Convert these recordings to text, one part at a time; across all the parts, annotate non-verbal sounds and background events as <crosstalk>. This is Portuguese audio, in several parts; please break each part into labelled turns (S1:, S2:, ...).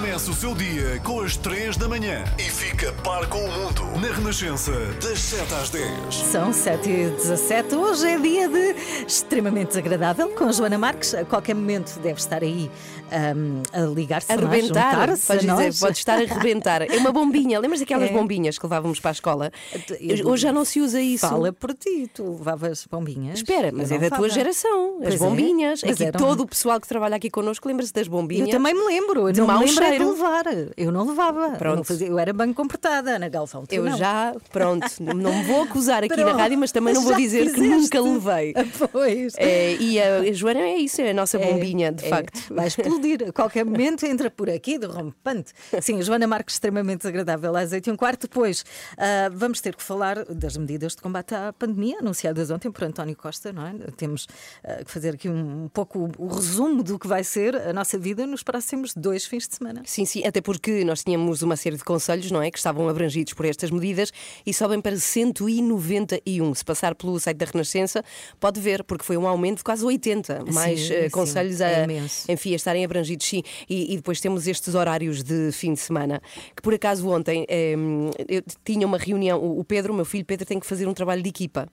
S1: Começa o seu dia com as 3 da manhã e fica par com o mundo na Renascença, das 7 às 10.
S2: São 7 e 17 Hoje é dia de extremamente desagradável com Joana Marques. A qualquer momento deve estar aí hum, a ligar-se,
S3: A
S2: é?
S3: rebentar, podes
S2: a
S3: dizer,
S2: nós.
S3: pode estar a rebentar. É uma bombinha, lembras daquelas
S2: É.
S3: bombinhas que levávamos para a escola?
S2: Eu-
S3: Hoje já não se usa isso.
S2: Fala por ti, tu levavas bombinhas.
S3: Espera, mas é da tua
S2: levava.
S3: geração, as
S2: Pois é,
S3: bombinhas.
S2: mas
S3: Aqui
S2: eram-
S3: todo o pessoal que trabalha aqui connosco lembra-se das bombinhas.
S2: Eu também me lembro,
S3: De
S2: não me lembro é de levar. Eu não levava. Eu, não
S3: Pronto.
S2: fazia- eu era bem comportada, Ana Galvão.
S3: Eu
S2: não.
S3: já, pronto, <laughs> não me vou acusar aqui na
S2: Pronto,
S3: rádio, mas também não vou dizer que nunca levei.
S2: Pois.
S3: É, e a, Joana é isso, é a nossa bombinha, de
S2: É,
S3: facto.
S2: Vai explodir. A qualquer momento entra por aqui, derrompante. Sim, Joana Marques, extremamente desagradável às 8 e um quarto. Depois ah, vamos ter que falar das medidas de combate à pandemia anunciadas ontem por António Costa, não é? Temos ah, que fazer aqui um, um pouco o, o resumo do que vai ser a nossa vida nos próximos dois fins de semana.
S3: Sim, sim, até porque nós tínhamos uma série de conselhos, não é? Que estavam abrangidos por estas medidas e sobem para 191. Se passar pelo site da Renascença, pode ver, porque foi um aumento de quase 80. Mais
S2: Sim,
S3: eh,
S2: sim,
S3: conselhos
S2: é
S3: a,
S2: imenso.
S3: enfim, a estarem abrangidos, sim. E, e depois temos estes horários de fim de semana, que por acaso ontem eh, eu tinha uma reunião, o o Pedro, o meu filho Pedro, tem que fazer um trabalho de equipa.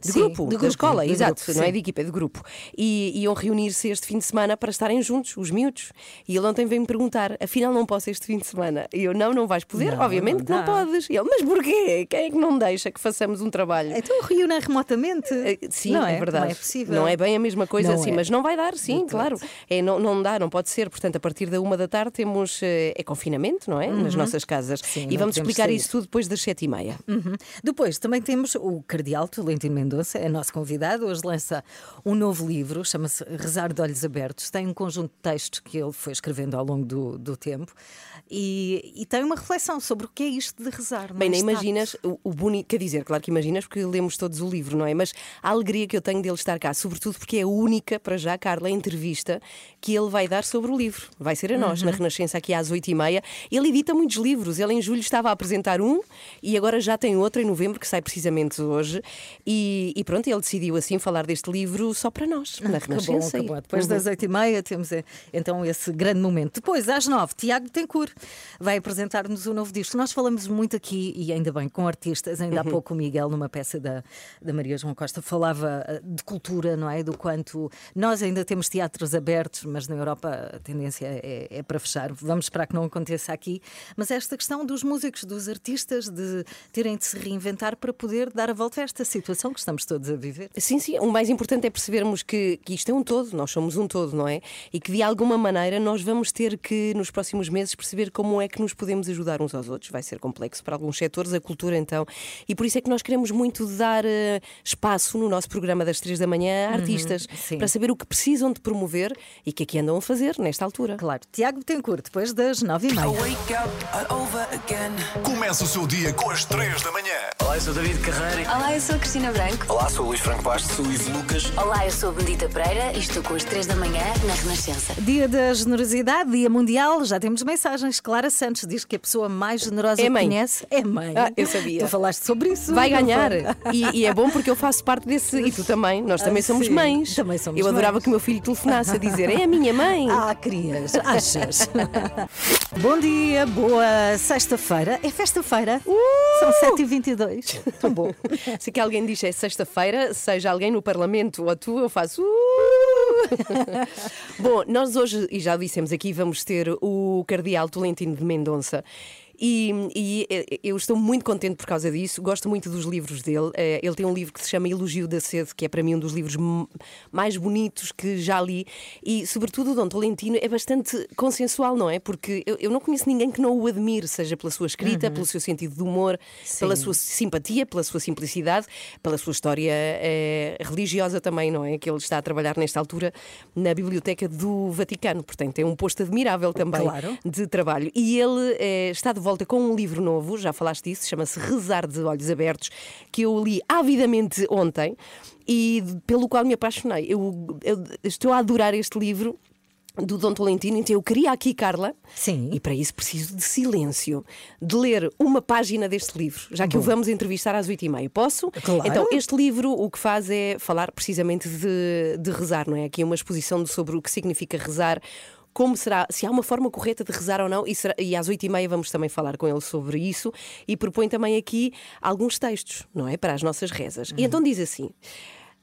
S3: De
S2: Sim,
S3: grupo,
S2: de
S3: da escola,
S2: de
S3: exato,
S2: grupo,
S3: não é de equipa, é de grupo. E iam reunir-se este fim de semana para estarem juntos, os miúdos. E ele ontem veio-me perguntar: afinal não posso este fim de semana? E eu, não, não vais poder?
S2: Não,
S3: Obviamente
S2: não
S3: que não podes. E ele, mas porquê? Quem é que não deixa que façamos um trabalho?
S2: Então reúnem remotamente.
S3: Eh, Sim,
S2: não
S3: é, verdade.
S2: Não é possível.
S3: Não é bem a mesma coisa
S2: Não
S3: assim,
S2: é.
S3: mas não vai dar, sim,
S2: todo.
S3: claro. É, não, não dá, não pode ser. Portanto, a partir da uma da tarde temos eh, é confinamento, não é? Nas nossas casas.
S2: Uhum. Sim,
S3: e vamos explicar
S2: sair.
S3: isso tudo depois das sete e meia.
S2: Uhum. Depois também temos o Cardeal Tolentino Mendonça, é nosso convidado. Hoje lança um novo livro, chama-se Rezar de Olhos Abertos. Tem um conjunto de textos que ele foi escrevendo ao longo do, do tempo e, e tem uma reflexão sobre o que é isto de rezar.
S3: Bem, nem
S2: mais
S3: imaginas o, o bonito, quer dizer, claro que imaginas porque lemos todos o livro, não é? Mas a alegria que eu tenho dele estar cá, sobretudo porque é a única, para já, Carla, entrevista que ele vai dar sobre o livro. Vai ser a nós,
S2: Uhum.
S3: na Renascença, aqui às oito e meia. Ele edita muitos livros. Ele em julho estava a apresentar um e agora já tem outro em novembro, que sai precisamente hoje. E, e pronto, ele decidiu assim falar deste livro só para nós, na
S2: Que bom,
S3: Renascença.
S2: bom. Depois
S3: Uhum.
S2: das oito e meia temos eh, então esse grande momento. Depois, às nove, Tiago Tencourt vai apresentar-nos o novo disco. Nós falamos muito aqui, e ainda bem, com artistas. Ainda há pouco o Miguel, numa peça da, da Maria João Costa, falava eh, de cultura, não é? Do quanto nós ainda temos teatros abertos, mas na Europa a tendência é, é para fechar. Vamos esperar que não aconteça aqui. Mas esta questão dos músicos, dos artistas, de terem de se reinventar para poder dar a volta a esta situação que estamos todos a viver.
S3: Sim, sim. O mais importante é percebermos que, que isto é um todo, nós somos um todo, não é? E que de alguma maneira nós vamos ter que, nos próximos meses, perceber como é que nos podemos ajudar uns aos outros. Vai ser complexo para alguns setores, a cultura então. E por isso é que nós queremos muito dar eh, espaço no nosso programa das três da manhã a artistas
S2: sim.
S3: para saber o que precisam de promover e o que é que andam a fazer nesta altura.
S2: Claro, Tiago Tencourt, depois das nove e meia.
S4: Wake up over again.
S1: Começa o seu dia com as 3 da manhã.
S5: Olá, eu sou David Carreira.
S6: Olá, eu sou a Branco.
S5: Olá, sou o Luís Franco Bastos. Sou o Ivo Lucas.
S6: Olá, eu sou a Benedita Pereira e estou com as 3 da manhã na Renascença.
S2: Dia da Generosidade, Dia Mundial, já temos mensagens. Clara Santos diz que a pessoa mais generosa
S3: É
S2: que conhece é mãe.
S3: Ah, eu sabia.
S2: Tu falaste sobre isso.
S3: Vai ganhar. E, e é bom porque eu faço parte desse. E tu <laughs> também. Nós também
S2: Ah,
S3: somos
S2: sim,
S3: mães.
S2: também somos
S3: eu adorava
S2: mães.
S3: que o meu filho telefonasse a dizer: É a minha mãe. <laughs>
S2: Ah, querias, achas? <laughs> Bom dia, boa sexta-feira. É festa-feira. São 7h22. Tão bom.
S3: Se que alguém diz é sexta-feira, seja alguém no Parlamento ou tu, eu faço. "Uh". <laughs> Bom, nós hoje, e já dissemos aqui, vamos ter o Cardeal Tolentino de Mendonça. E, e, eh, eu estou muito contente por causa disso, gosto muito dos livros dele. Eh, Ele tem um livro que se chama Elogio da Sede, que é para mim um dos livros mais bonitos que já li. E, sobretudo, o Dom Tolentino é bastante consensual, não é? Porque eu, eu não conheço ninguém que não o admire, seja pela sua escrita, pelo seu sentido de humor, pela sua simpatia, pela sua simplicidade, pela sua história eh, religiosa também, não é? Que ele está a trabalhar nesta altura na Biblioteca do Vaticano, portanto, tem um posto admirável também
S2: Claro.
S3: de trabalho. E ele eh, está de volta com um livro novo, já falaste disso, chama-se Rezar de Olhos Abertos, que eu li avidamente ontem e pelo qual me apaixonei. Eu, eu estou a adorar este livro. do Dom Tolentino, então eu queria aqui, Carla,
S2: Sim.
S3: e para isso preciso de silêncio, de ler uma página deste livro, já que o vamos entrevistar às oito e meia. Posso?
S2: Claro.
S3: Então, este livro o que faz é falar precisamente de, de rezar, não é? Aqui é uma exposição sobre o que significa rezar. Como será, se há uma forma correta de rezar ou não, e, será- e às oito e meia vamos também falar com ele sobre isso e propõe também aqui alguns textos, não é? Para as nossas rezas. E então diz assim: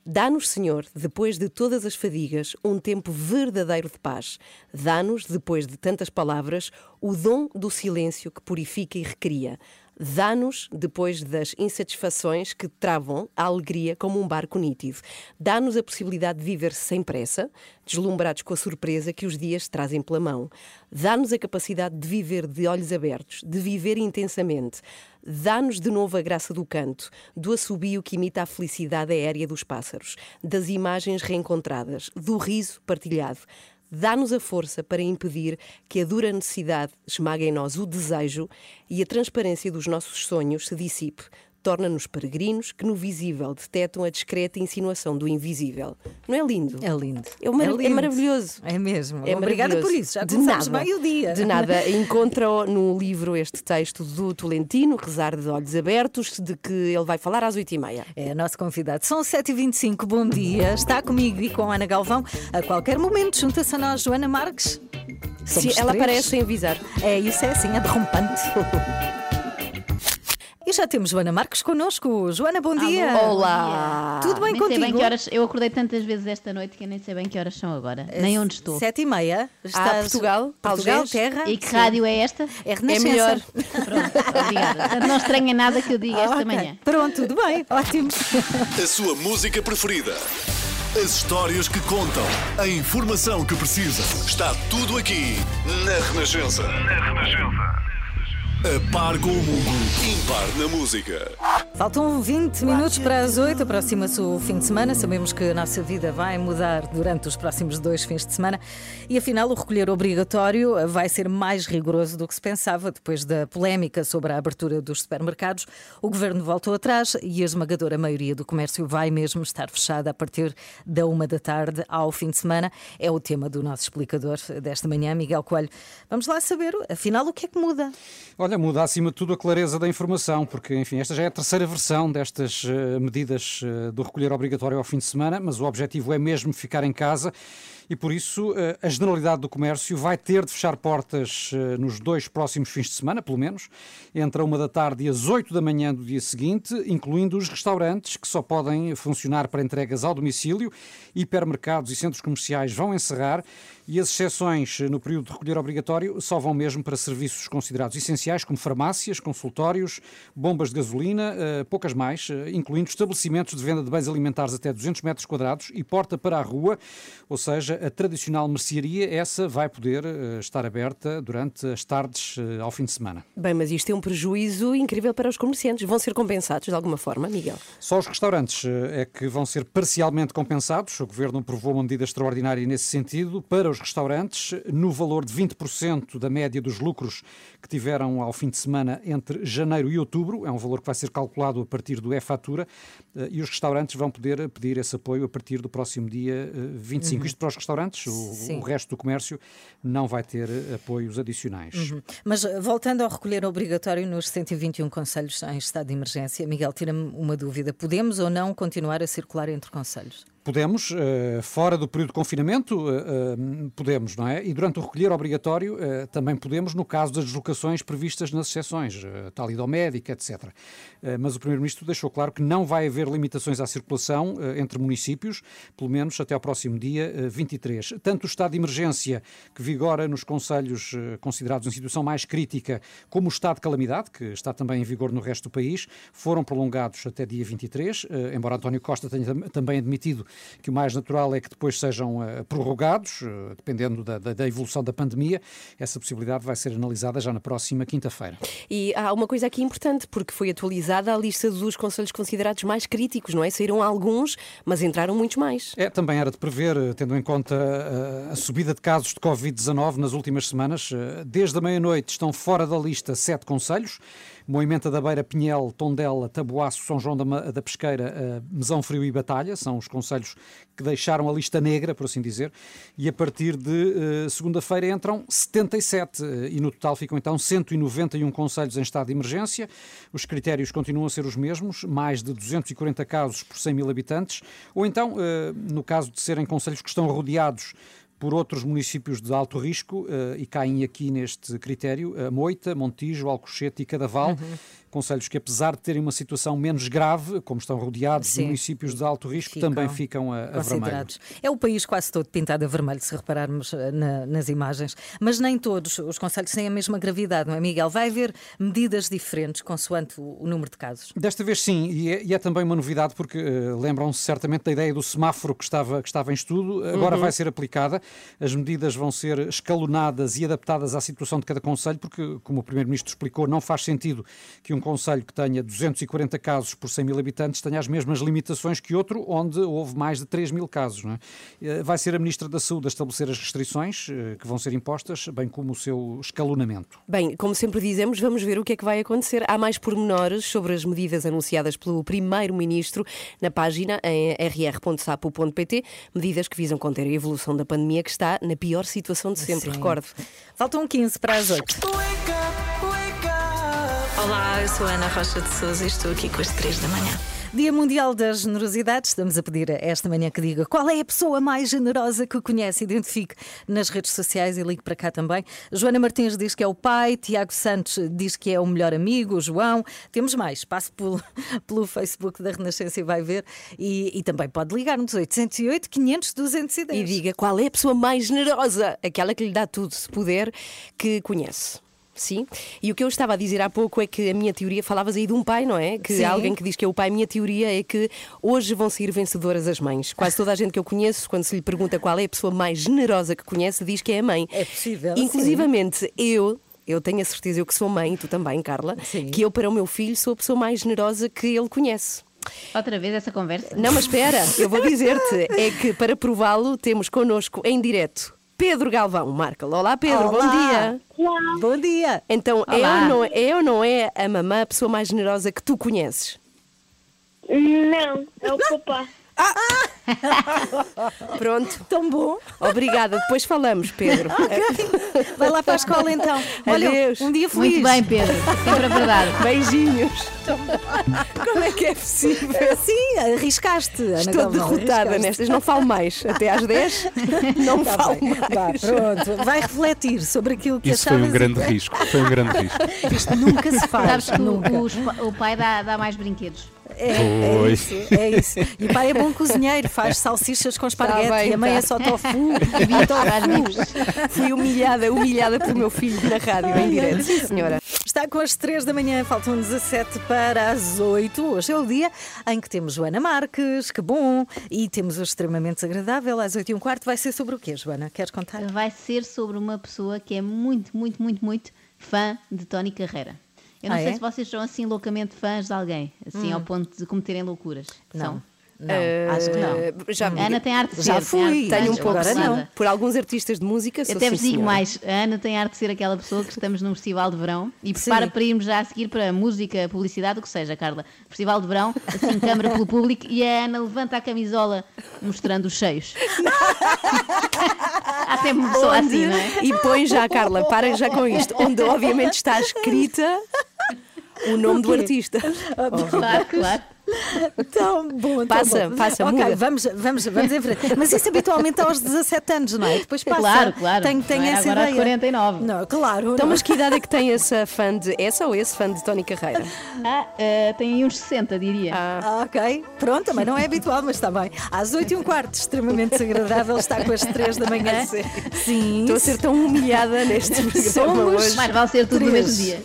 S3: Dá-nos, Senhor, depois de todas as fadigas, um tempo verdadeiro de paz. Dá-nos, depois de tantas palavras, o dom do silêncio que purifica e recria. Dá-nos, depois das insatisfações que travam a alegria como um barco nítido. Dá-nos a possibilidade de viver sem pressa, deslumbrados com a surpresa que os dias trazem pela mão. Dá-nos a capacidade de viver de olhos abertos, de viver intensamente. Dá-nos de novo a graça do canto, do assobio que imita a felicidade aérea dos pássaros, das imagens reencontradas, do riso partilhado. Dá-nos a força para impedir que a dura necessidade esmague em nós o desejo e a transparência dos nossos sonhos se dissipe. Torna-nos peregrinos que no visível detectam a discreta insinuação do invisível. Não é lindo?
S2: É lindo.
S3: É mara- é
S2: lindo.
S3: maravilhoso.
S2: É mesmo.
S3: É
S2: Obrigada por isso. Já
S3: de
S2: começamos
S3: nada.
S2: bem o dia.
S3: De nada. Encontra no livro este texto do Tolentino, Rezar de Olhos Abertos, de que ele vai falar às oito e meia.
S2: É nosso convidado. São 7h25, bom dia. Está comigo e com a Ana Galvão. A qualquer momento, junta-se a nós, Joana Marques. Somos
S3: Se ela
S2: três.
S3: aparece sem avisar.
S2: É, isso é assim, é derrompante. E já temos Joana Marques connosco. Joana, bom dia.
S3: Olá!
S2: Tudo bem
S7: nem
S2: contigo?
S7: sei bem que horas. Eu acordei tantas vezes esta noite que eu nem sei bem que horas são agora. Nem onde estou.
S2: Sete e meia. Estás...
S3: Ah, Portugal,
S2: Portugal, terra.
S7: E que rádio é esta?
S2: É
S3: É
S2: Renascença.
S3: melhor. <laughs>
S7: Pronto, obrigada. Portanto, não estranha nada que eu diga
S2: Ah,
S7: esta
S2: ok.
S7: manhã.
S2: Pronto, tudo bem. Ótimo.
S1: A sua música preferida. As histórias que contam. A informação que precisa. Está tudo aqui na Renascença. Na Renascença. A par com o mundo. Impar na música.
S2: Faltam 20 minutos para as 8, aproxima-se o fim de semana. Sabemos que a nossa vida vai mudar durante os próximos dois fins de semana e, afinal, o recolher obrigatório vai ser mais rigoroso do que se pensava. Depois da polémica sobre a abertura dos supermercados, o governo voltou atrás e a esmagadora maioria do comércio vai mesmo estar fechada a partir da uma da tarde ao fim de semana. É o tema do nosso explicador desta manhã, Miguel Coelho. Vamos lá saber, afinal, o que é que muda?
S8: Olha, muda acima de tudo a clareza da informação, porque, enfim, esta já é a terceira versão destas eh, medidas eh, do recolher obrigatório ao fim de semana, mas o objetivo é mesmo ficar em casa e, por isso, eh, a generalidade do comércio vai ter de fechar portas eh, nos dois próximos fins de semana, pelo menos, entre a uma da tarde e as oito da manhã do dia seguinte, incluindo os restaurantes, que só podem funcionar para entregas ao domicílio, hipermercados e centros comerciais vão encerrar. E as exceções eh, no período de recolher obrigatório só vão mesmo para serviços considerados essenciais, como farmácias, consultórios, bombas de gasolina, poucas mais, incluindo estabelecimentos de venda de bens alimentares até 200 metros quadrados e porta para a rua, ou seja, a tradicional mercearia, essa vai poder eh, estar aberta durante as tardes eh, ao fim de semana.
S3: Bem, mas isto é um prejuízo incrível para os comerciantes. Vão ser compensados de alguma forma, Miguel?
S8: Só os restaurantes eh, é que vão ser parcialmente compensados. O Governo aprovou uma medida extraordinária nesse sentido para os restaurantes, no valor de 20% da média dos lucros que tiveram ao fim de semana entre janeiro e outubro. É um valor que vai ser calculado a partir do e-fatura e os restaurantes vão poder pedir esse apoio a partir do próximo dia eh, 25. Isto para os restaurantes, o, o resto do comércio não vai ter eh, apoios adicionais.
S2: Mas eh, voltando ao recolher obrigatório nos 121 conselhos em estado de emergência, Miguel, tira-me uma dúvida. Podemos ou não continuar a circular entre conselhos?
S8: Podemos, eh, fora do período de confinamento, eh, eh, podemos, não é? E durante o recolher obrigatório também podemos, no caso das deslocações previstas nas exceções, tal médico, etc. Mas o Primeiro-Ministro deixou claro que não vai haver limitações à circulação entre municípios, pelo menos até ao próximo dia eh, 23. Tanto o estado de emergência, que vigora nos conselhos considerados em situação mais crítica, como o estado de calamidade, que está também em vigor no resto do país, foram prolongados até dia 23, eh, embora António Costa tenha tam- também admitido que o mais natural é que depois sejam eh, prorrogados, eh, dependendo da, da- da evolução da pandemia. Essa possibilidade vai ser analisada já na próxima quinta-feira.
S3: E há uma coisa aqui importante, porque foi atualizada a lista dos conselhos considerados mais críticos, não é? Saíram alguns, mas entraram muitos mais.
S8: É, também era de prever, eh, tendo em conta a subida de casos de Covid-19 nas últimas semanas. Desde a meia-noite estão fora da lista sete conselhos. Moimenta da Beira, Pinhel, Tondela, Taboaço, São João da, da Pesqueira, eh, Mesão Frio e Batalha. São os conselhos que deixaram a lista negra, por assim dizer, e a partir de uh, segunda-feira entram 77 uh, e no total ficam então 191 conselhos em estado de emergência. Os critérios continuam a ser os mesmos, mais de 240 casos por 100 mil habitantes, ou então, uh, no caso de serem conselhos que estão rodeados por outros municípios de alto risco uh, e caem aqui neste critério, Moita, Montijo, Alcochete e Cadaval. Uhum conselhos que, apesar de terem uma situação menos grave, como estão rodeados Sim. de municípios de alto risco, ficam também ficam a, a vermelho.
S2: É o país quase todo pintado a vermelho, se repararmos eh, na, nas imagens. Mas nem todos os conselhos têm a mesma gravidade, não é, Miguel? Vai haver medidas diferentes consoante o, o número de casos?
S8: Desta vez sim, e é, e é também uma novidade, porque uh, lembram-se certamente da ideia do semáforo que estava, que estava em estudo, agora uhum. vai ser aplicada. As medidas vão ser escalonadas e adaptadas à situação de cada conselho, porque, como o Primeiro-Ministro explicou, não faz sentido que um conselho que tenha 240 casos por 100 mil habitantes tenha as mesmas limitações que outro onde houve mais de 3 mil casos. É? Eh, vai ser a Ministra da Saúde a estabelecer as restrições eh, que vão ser impostas, bem como o seu escalonamento.
S3: Bem, como sempre dizemos, vamos ver o que é que vai acontecer. Há mais pormenores sobre as medidas anunciadas pelo Primeiro-Ministro na página em rr.sapo.pt, medidas que visam conter a evolução da pandemia que está na pior situação de sempre, Sim. recordo.
S2: Faltam 15 para as 8.
S9: Olá, eu sou Ana Rocha de Souza e estou aqui com as 3 da manhã.
S2: Dia Mundial da Generosidade. Estamos a pedir esta manhã que diga qual é a pessoa mais generosa que conhece. Identifique nas redes sociais e ligue para cá também. Joana Martins diz que é o pai, Tiago Santos diz que é o melhor amigo, João. Temos mais. Passe pelo, <laughs> pelo Facebook da Renascença e vai ver. E, e também pode ligar-nos 808 500 210.
S3: E diga qual é a pessoa mais generosa, aquela que lhe dá tudo, se puder, que conhece. Sim, e o que eu estava a dizer há pouco é que a minha teoria, falavas aí de um pai, não é? Que Sim. alguém que diz que é o pai, a minha teoria é que hoje vão sair vencedoras as mães. Quase toda a gente que eu conheço, quando se lhe pergunta qual é a pessoa mais generosa que conhece, diz que é a mãe.
S2: É possível.
S3: Inclusivamente, sim. eu eu tenho a certeza, eu que sou mãe, tu também, Carla, Sim. que eu para o meu filho sou a pessoa mais generosa que ele conhece.
S7: Outra vez essa conversa?
S3: Não, mas espera, eu vou dizer-te, é que para prová-lo temos connosco em direto Pedro Galvão. Marca. Olá, Pedro, Olá. bom dia.
S2: Olá. Bom dia.
S3: Então, é ou, não, é ou não é a mamã a pessoa mais generosa que tu conheces?
S10: Não, é o papá. Ah!
S3: Pronto.
S2: Tão bom.
S3: Obrigada. Depois falamos, Pedro.
S2: Okay. Vai lá para a escola então. Olha, Adeus. um dia feliz.
S7: Muito bem, Pedro. Sempre a verdade.
S3: Beijinhos. Como é que é possível?
S2: Sim, arriscaste. Ana
S3: Estou Galvão, derrotada arriscaste. nestas. Não falo mais. Até às 10 <laughs> não tá falo bem. mais.
S2: pronto. Vai refletir sobre aquilo que
S11: Isso foi um grande risco. Foi um grande risco.
S2: Isto nunca se faz.
S7: Sabes que nunca. O, o pai dá, dá mais brinquedos.
S2: É, é, isso, é isso. E o pai é bom cozinheiro, faz salsichas com esparguete tá bem, e a mãe tá. é só tofu. <laughs> tofu.
S3: Fui humilhada, humilhada pelo meu filho na rádio em direto. Sim, senhora.
S2: Está com as 3 da manhã, faltam 17 para as 8. Hoje é o dia em que temos Joana Marques, que bom, e temos o extremamente desagradável às 8 e um quarto. Vai ser sobre o quê, Joana? Queres contar?
S7: Vai ser sobre uma pessoa que é muito, muito, muito, muito fã de Tony Carreira. Eu não ah, sei é? se vocês são assim loucamente fãs de alguém, assim hum. ao ponto de cometerem loucuras.
S2: Não.
S7: São?
S2: Não, uh, acho que não.
S3: Já,
S7: Ana tem arte de
S3: já
S7: ser.
S3: fui, tenho um pouco
S2: agora não.
S3: Por alguns artistas de música,
S7: Eu até vos digo mais, a Ana tem arte de ser aquela pessoa que estamos num festival de verão e prepara Sim. para irmos já a seguir para música, publicidade, o que seja, Carla. Festival de verão, assim, câmara pelo público e a Ana levanta a camisola mostrando os cheios. Há sempre uma pessoa assim, não é?
S3: E põe já, Carla, para já com isto, onde obviamente está escrita o nome do artista.
S7: Claro, claro. <laughs>
S2: Tão bom,
S3: passa,
S2: tão bom.
S3: passa,
S2: Ok,
S3: muda.
S2: vamos, vamos, vamos em frente. Mas isso habitualmente aos 17 anos, não é? Depois passa.
S7: Claro, claro.
S2: Tem, tem
S7: não é
S2: essa
S7: agora
S2: ideia.
S7: aos 49.
S2: Não, claro.
S3: Então,
S2: não.
S3: mas que idade é que tem essa fã de. Essa ou esse fã de Tony Carreira? <laughs>
S7: Ah, uh, tem aí uns 60, diria.
S2: Ah, ok. Pronto, também não é habitual, mas está bem. Às 8 e um quarto, extremamente desagradável, está com as 3 da manhã. <laughs> Sim.
S3: Estou a ser tão humilhada neste programa
S2: Somos
S3: hoje.
S7: Mas vai ser tudo no mesmo dia.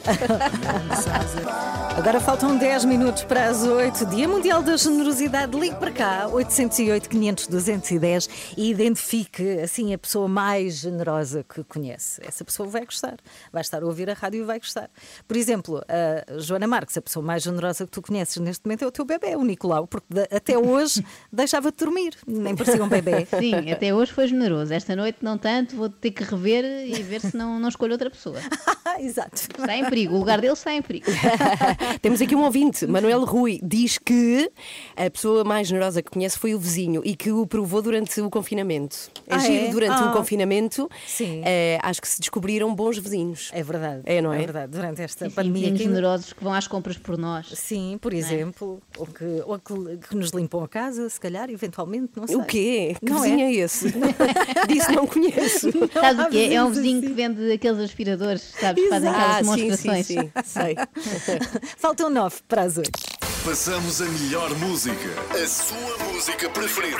S2: Agora faltam 10 minutos para as 8. Dia Mundial da Generosidade. Ligue para cá, 808 500 210 e identifique assim a pessoa mais generosa que conhece. Essa pessoa vai gostar. Vai estar a ouvir a rádio e vai gostar. Por exemplo, a Joana Marques, a pessoa mais generosa que tu conheces neste momento é o teu bebê, o Nicolau, porque até hoje <laughs> deixava-te dormir. Nem parecia um bebê.
S7: Sim, até hoje foi generoso. Esta noite não tanto, vou ter que rever e ver se não, não escolho outra pessoa. <laughs>
S2: Exato.
S7: Está em perigo, o lugar dele está em perigo. <laughs>
S3: Temos aqui um ouvinte, Manuel Rui, diz diz que a pessoa mais generosa que conhece foi o vizinho e que o provou durante o confinamento. É
S2: Ah,
S3: giro,
S2: é?
S3: durante
S2: Ah.
S3: o confinamento,
S2: Sim.
S3: eh, acho que se descobriram bons vizinhos.
S2: É verdade.
S3: É, não é?
S2: verdade. Durante esta
S7: Sim, sim,
S2: pandemia.
S7: vizinhos
S2: que-
S7: generosos que vão às compras por nós.
S2: Sim, por exemplo, ou, que, ou que, que nos limpam a casa, se calhar, eventualmente, não sei.
S3: O quê? Que
S2: Não
S3: vizinho
S2: é?
S3: é, esse? <laughs> Disse não conheço.
S7: Sabes o quê? É um vizinho
S2: assim.
S7: que vende aqueles aspiradores, sabes? que Fazem aquelas
S3: Ah, sim,
S7: demonstrações.
S3: sim, sim, sei. <laughs>
S2: Faltam nove para as oito.
S1: Passamos a melhor música, a sua música preferida.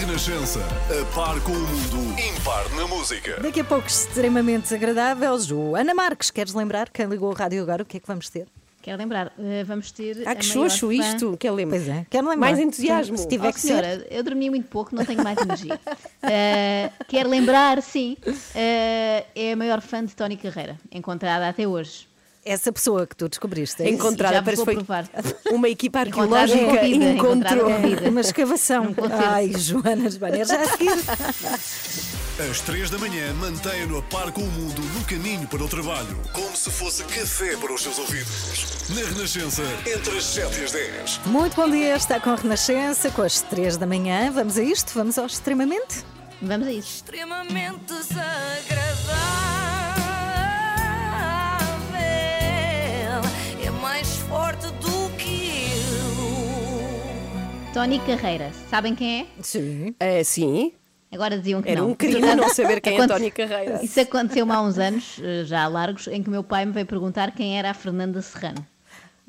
S1: Renascença, a par com o mundo, impar na música.
S2: Daqui a pouco, extremamente desagradável, Joana Marques, queres lembrar quem ligou o rádio agora? O que é que vamos ter?
S7: Quero lembrar, eh, vamos ter.
S3: Ah,
S7: a
S3: que xoxo isto, que eu lembro.
S2: Pois é, quero lembrar.
S3: Mais entusiasmo.
S2: Se tiver
S7: Oh,
S2: que ser.
S7: senhora, eu dormi muito pouco, não tenho mais energia. <laughs> Eh, quero lembrar, sim, eh, é a maior fã de Tony Carreira, encontrada até hoje.
S2: Essa pessoa que tu descobriste. é?
S3: Encontrada, parece que foi uma equipa arqueológica encontrou.
S2: É, uma escavação. Ai, Joana Esbanha, já a seguir.
S1: Às três da manhã, mantenha-no a par com o mundo no caminho para o trabalho, como se fosse café para os seus ouvidos. Na Renascença, entre as 7 e as 10.
S2: Muito bom dia, está com a Renascença, com as três da manhã. Vamos a isto? Vamos ao extremamente?
S7: Vamos a isso.
S4: Extremamente desagradável.
S7: Tony Carreira, sabem quem é?
S2: Sim.
S3: É, sim,
S7: Agora diziam que
S3: era
S7: não.
S3: um crime não saber quem é António Carreira.
S7: Isso aconteceu há uns anos, eh, já largos, em que o meu pai me veio perguntar quem era a Fernanda Serrano.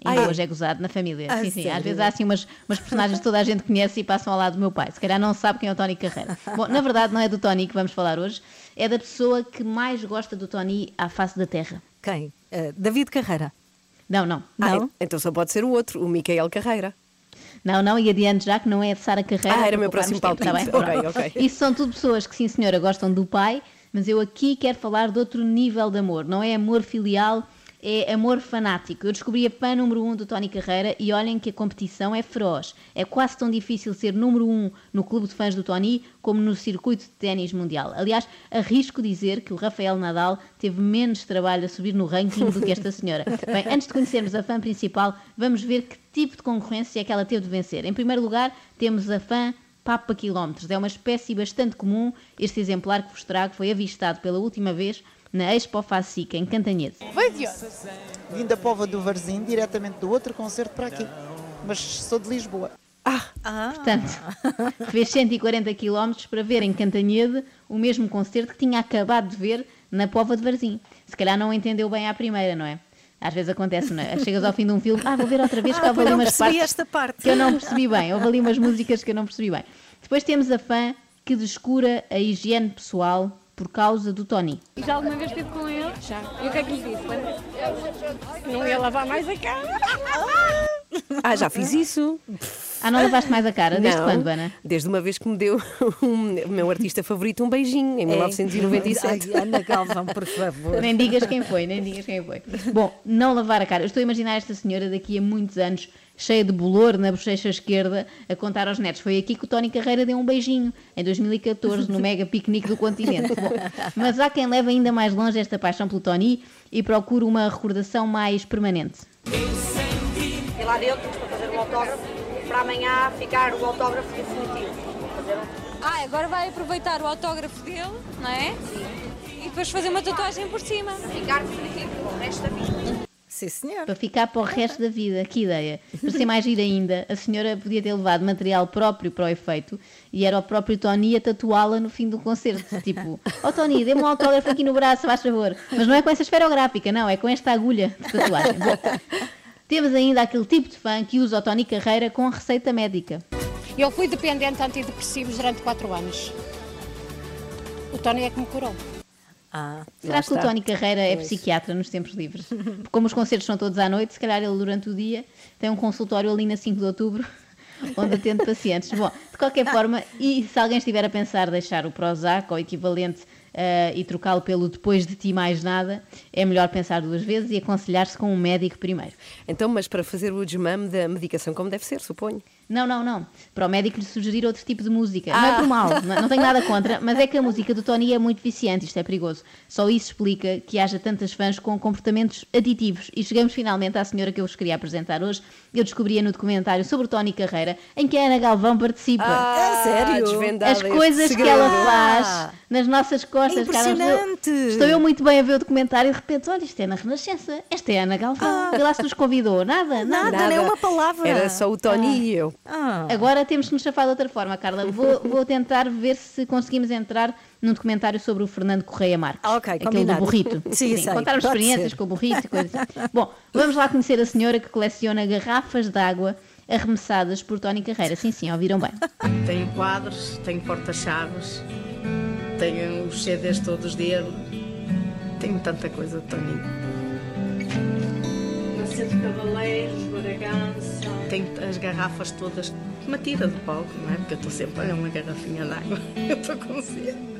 S7: Ainda
S3: Ai.
S7: hoje é gozado na família.
S2: Ah,
S7: sim, sim.
S2: sério?
S7: Às vezes há assim umas, umas personagens que toda a gente conhece e passam ao lado do meu pai. Se calhar não sabe quem é o Tony Carreira. Bom, na verdade não é do Tony que vamos falar hoje, é da pessoa que mais gosta do Tony à face da Terra.
S2: Quem? Eh, David Carreira.
S7: Não, não.
S3: Ah,
S2: Não?
S3: então só pode ser o outro, o Micael Carreira.
S7: Não, não, e adiante já que não é de Sara Carreira.
S3: Ah, era
S7: para
S3: meu próximo
S7: tá
S3: palpite.
S7: bem?
S3: Ok, ok.
S7: Isso são tudo pessoas que, sim senhora, gostam do pai, mas eu aqui quero falar de outro nível de amor. Não é amor filial, é amor fanático. Eu descobri a fã número um do Tony Carreira e olhem que a competição é feroz. É quase tão difícil ser número um no clube de fãs do Tony como no circuito de ténis mundial. Aliás, arrisco dizer que o Rafael Nadal teve menos trabalho a subir no ranking do que esta senhora. <laughs> Bem, antes de conhecermos a fã principal, vamos ver que tipo de concorrência é que ela teve de vencer. Em primeiro lugar, temos a fã Papa Quilómetros. É uma espécie bastante comum. Este exemplar que vos trago foi avistado pela última vez na Expo Facica, em Cantanhede.
S12: Vim da Pova do Varzim, diretamente do outro concerto para aqui. Mas sou de Lisboa.
S7: Portanto, fez 140 km para ver em Cantanhede o mesmo concerto que tinha acabado de ver na Pova de Varzim. Se calhar não entendeu bem à primeira, não é? Às vezes acontece, não é? <laughs> Chegas ao fim de um filme, ah, vou ver outra vez, que
S2: Ah,
S7: houve ali umas
S2: percebi
S7: partes
S2: esta parte.
S7: que eu não percebi bem. Houve ali umas músicas que eu não percebi bem. Depois temos a fã que descura a higiene pessoal por causa do Tony.
S13: Já alguma vez estive com ele? Já. E o que é que lhe disse? Lembra? Não ia lavar mais a cara. <laughs>
S3: Ah, já fiz isso.
S7: Ah, não lavaste mais a cara? Desde
S3: Não,
S7: quando, Ana?
S3: Desde uma vez que me deu <laughs> um- o meu artista favorito um beijinho, em 1997.
S2: Ai, Ana Galvão, por favor.
S7: Nem digas quem foi, nem digas quem foi. Bom, não lavar a cara. Eu estou a imaginar esta senhora daqui a muitos anos, cheia de bolor na bochecha esquerda, a contar aos netos. Foi aqui que o Tony Carreira deu um beijinho, em 2014, no <laughs> mega piquenique do continente. Bom, mas há quem leve ainda mais longe esta paixão pelo Tony e procure uma recordação mais permanente.
S14: E lá dentro para fazer um autógrafo, para amanhã ficar o autógrafo definitivo.
S13: Ah, agora vai aproveitar o autógrafo dele, não é? E depois fazer uma tatuagem por cima.
S14: Ficar definitivo o resto da vida.
S2: Sim, senhor.
S7: Para ficar para o resto da vida, que ideia. Para ser mais gira ainda, a senhora podia ter levado material próprio para o efeito e era o próprio Tony a tatuá-la no fim do concerto. Tipo, ó Tony, dê-me um autógrafo aqui no braço, faz favor. Mas não é com essa esferográfica, não, é com esta agulha de tatuagem. Bom, temos ainda aquele tipo de fã que usa o Tony Carreira com receita médica.
S13: Eu fui dependente de antidepressivos durante 4 anos. O Tony é que me curou.
S2: Ah,
S7: Será que o Tony Carreira é psiquiatra nos tempos livres? Porque como os concertos são todos à noite, se calhar ele durante o dia tem um consultório ali na 5 de outubro <laughs> onde atende pacientes. Bom, de qualquer forma, e se alguém estiver a pensar deixar o Prozac ou equivalente eh, e trocá-lo pelo depois de ti mais nada, é melhor pensar duas vezes e aconselhar-se com um médico primeiro.
S3: Então, mas para fazer o desmame da medicação como deve ser, suponho.
S7: Não, não, não. Para o médico lhe sugerir outro tipo de música. Não é por mal, não, não tenho nada contra, mas é que a música do Tony é muito viciante, isto é perigoso. Só isso explica que haja tantas fãs com comportamentos aditivos. E chegamos finalmente à senhora que eu vos queria apresentar hoje. Eu descobria no documentário sobre o Tony Carreira, em que a Ana Galvão participa.
S3: Ah, sério? desvendada
S7: As coisas que ela faz nas nossas costas. Carlos.
S2: Impressionante.
S7: Eu- Estou eu muito bem a ver o documentário e de repente, olha, isto é na Renascença. Esta é a Ana Galvão. Vê lá se nos convidou. Nada, nada.
S2: Nada, nem uma palavra.
S3: Era só o Tony e eu.
S2: Ah.
S7: Agora temos que nos chafar de outra forma, Carla. Vou, <laughs> vou tentar ver se conseguimos entrar num documentário sobre o Fernando Correia Marques.
S2: Ok,
S7: aquele
S2: combinado.
S7: do burrito. <laughs>
S2: Sim, sei,
S7: contarmos experiências
S2: ser.
S7: com o burrito e coisas assim. <laughs> Bom, vamos lá conhecer a senhora que coleciona garrafas de água arremessadas por Tony Carreira. Sim, sim, ouviram bem.
S15: Tenho quadros, tenho porta-chaves, tenho os CDs todos dele, tenho tanta coisa de Toninho. Macedo Cavaleiros, Bragança. Tenho as garrafas todas, uma tira de palco, não é? Porque eu estou sempre, olha, uma garrafinha de água, <laughs> eu estou com sede.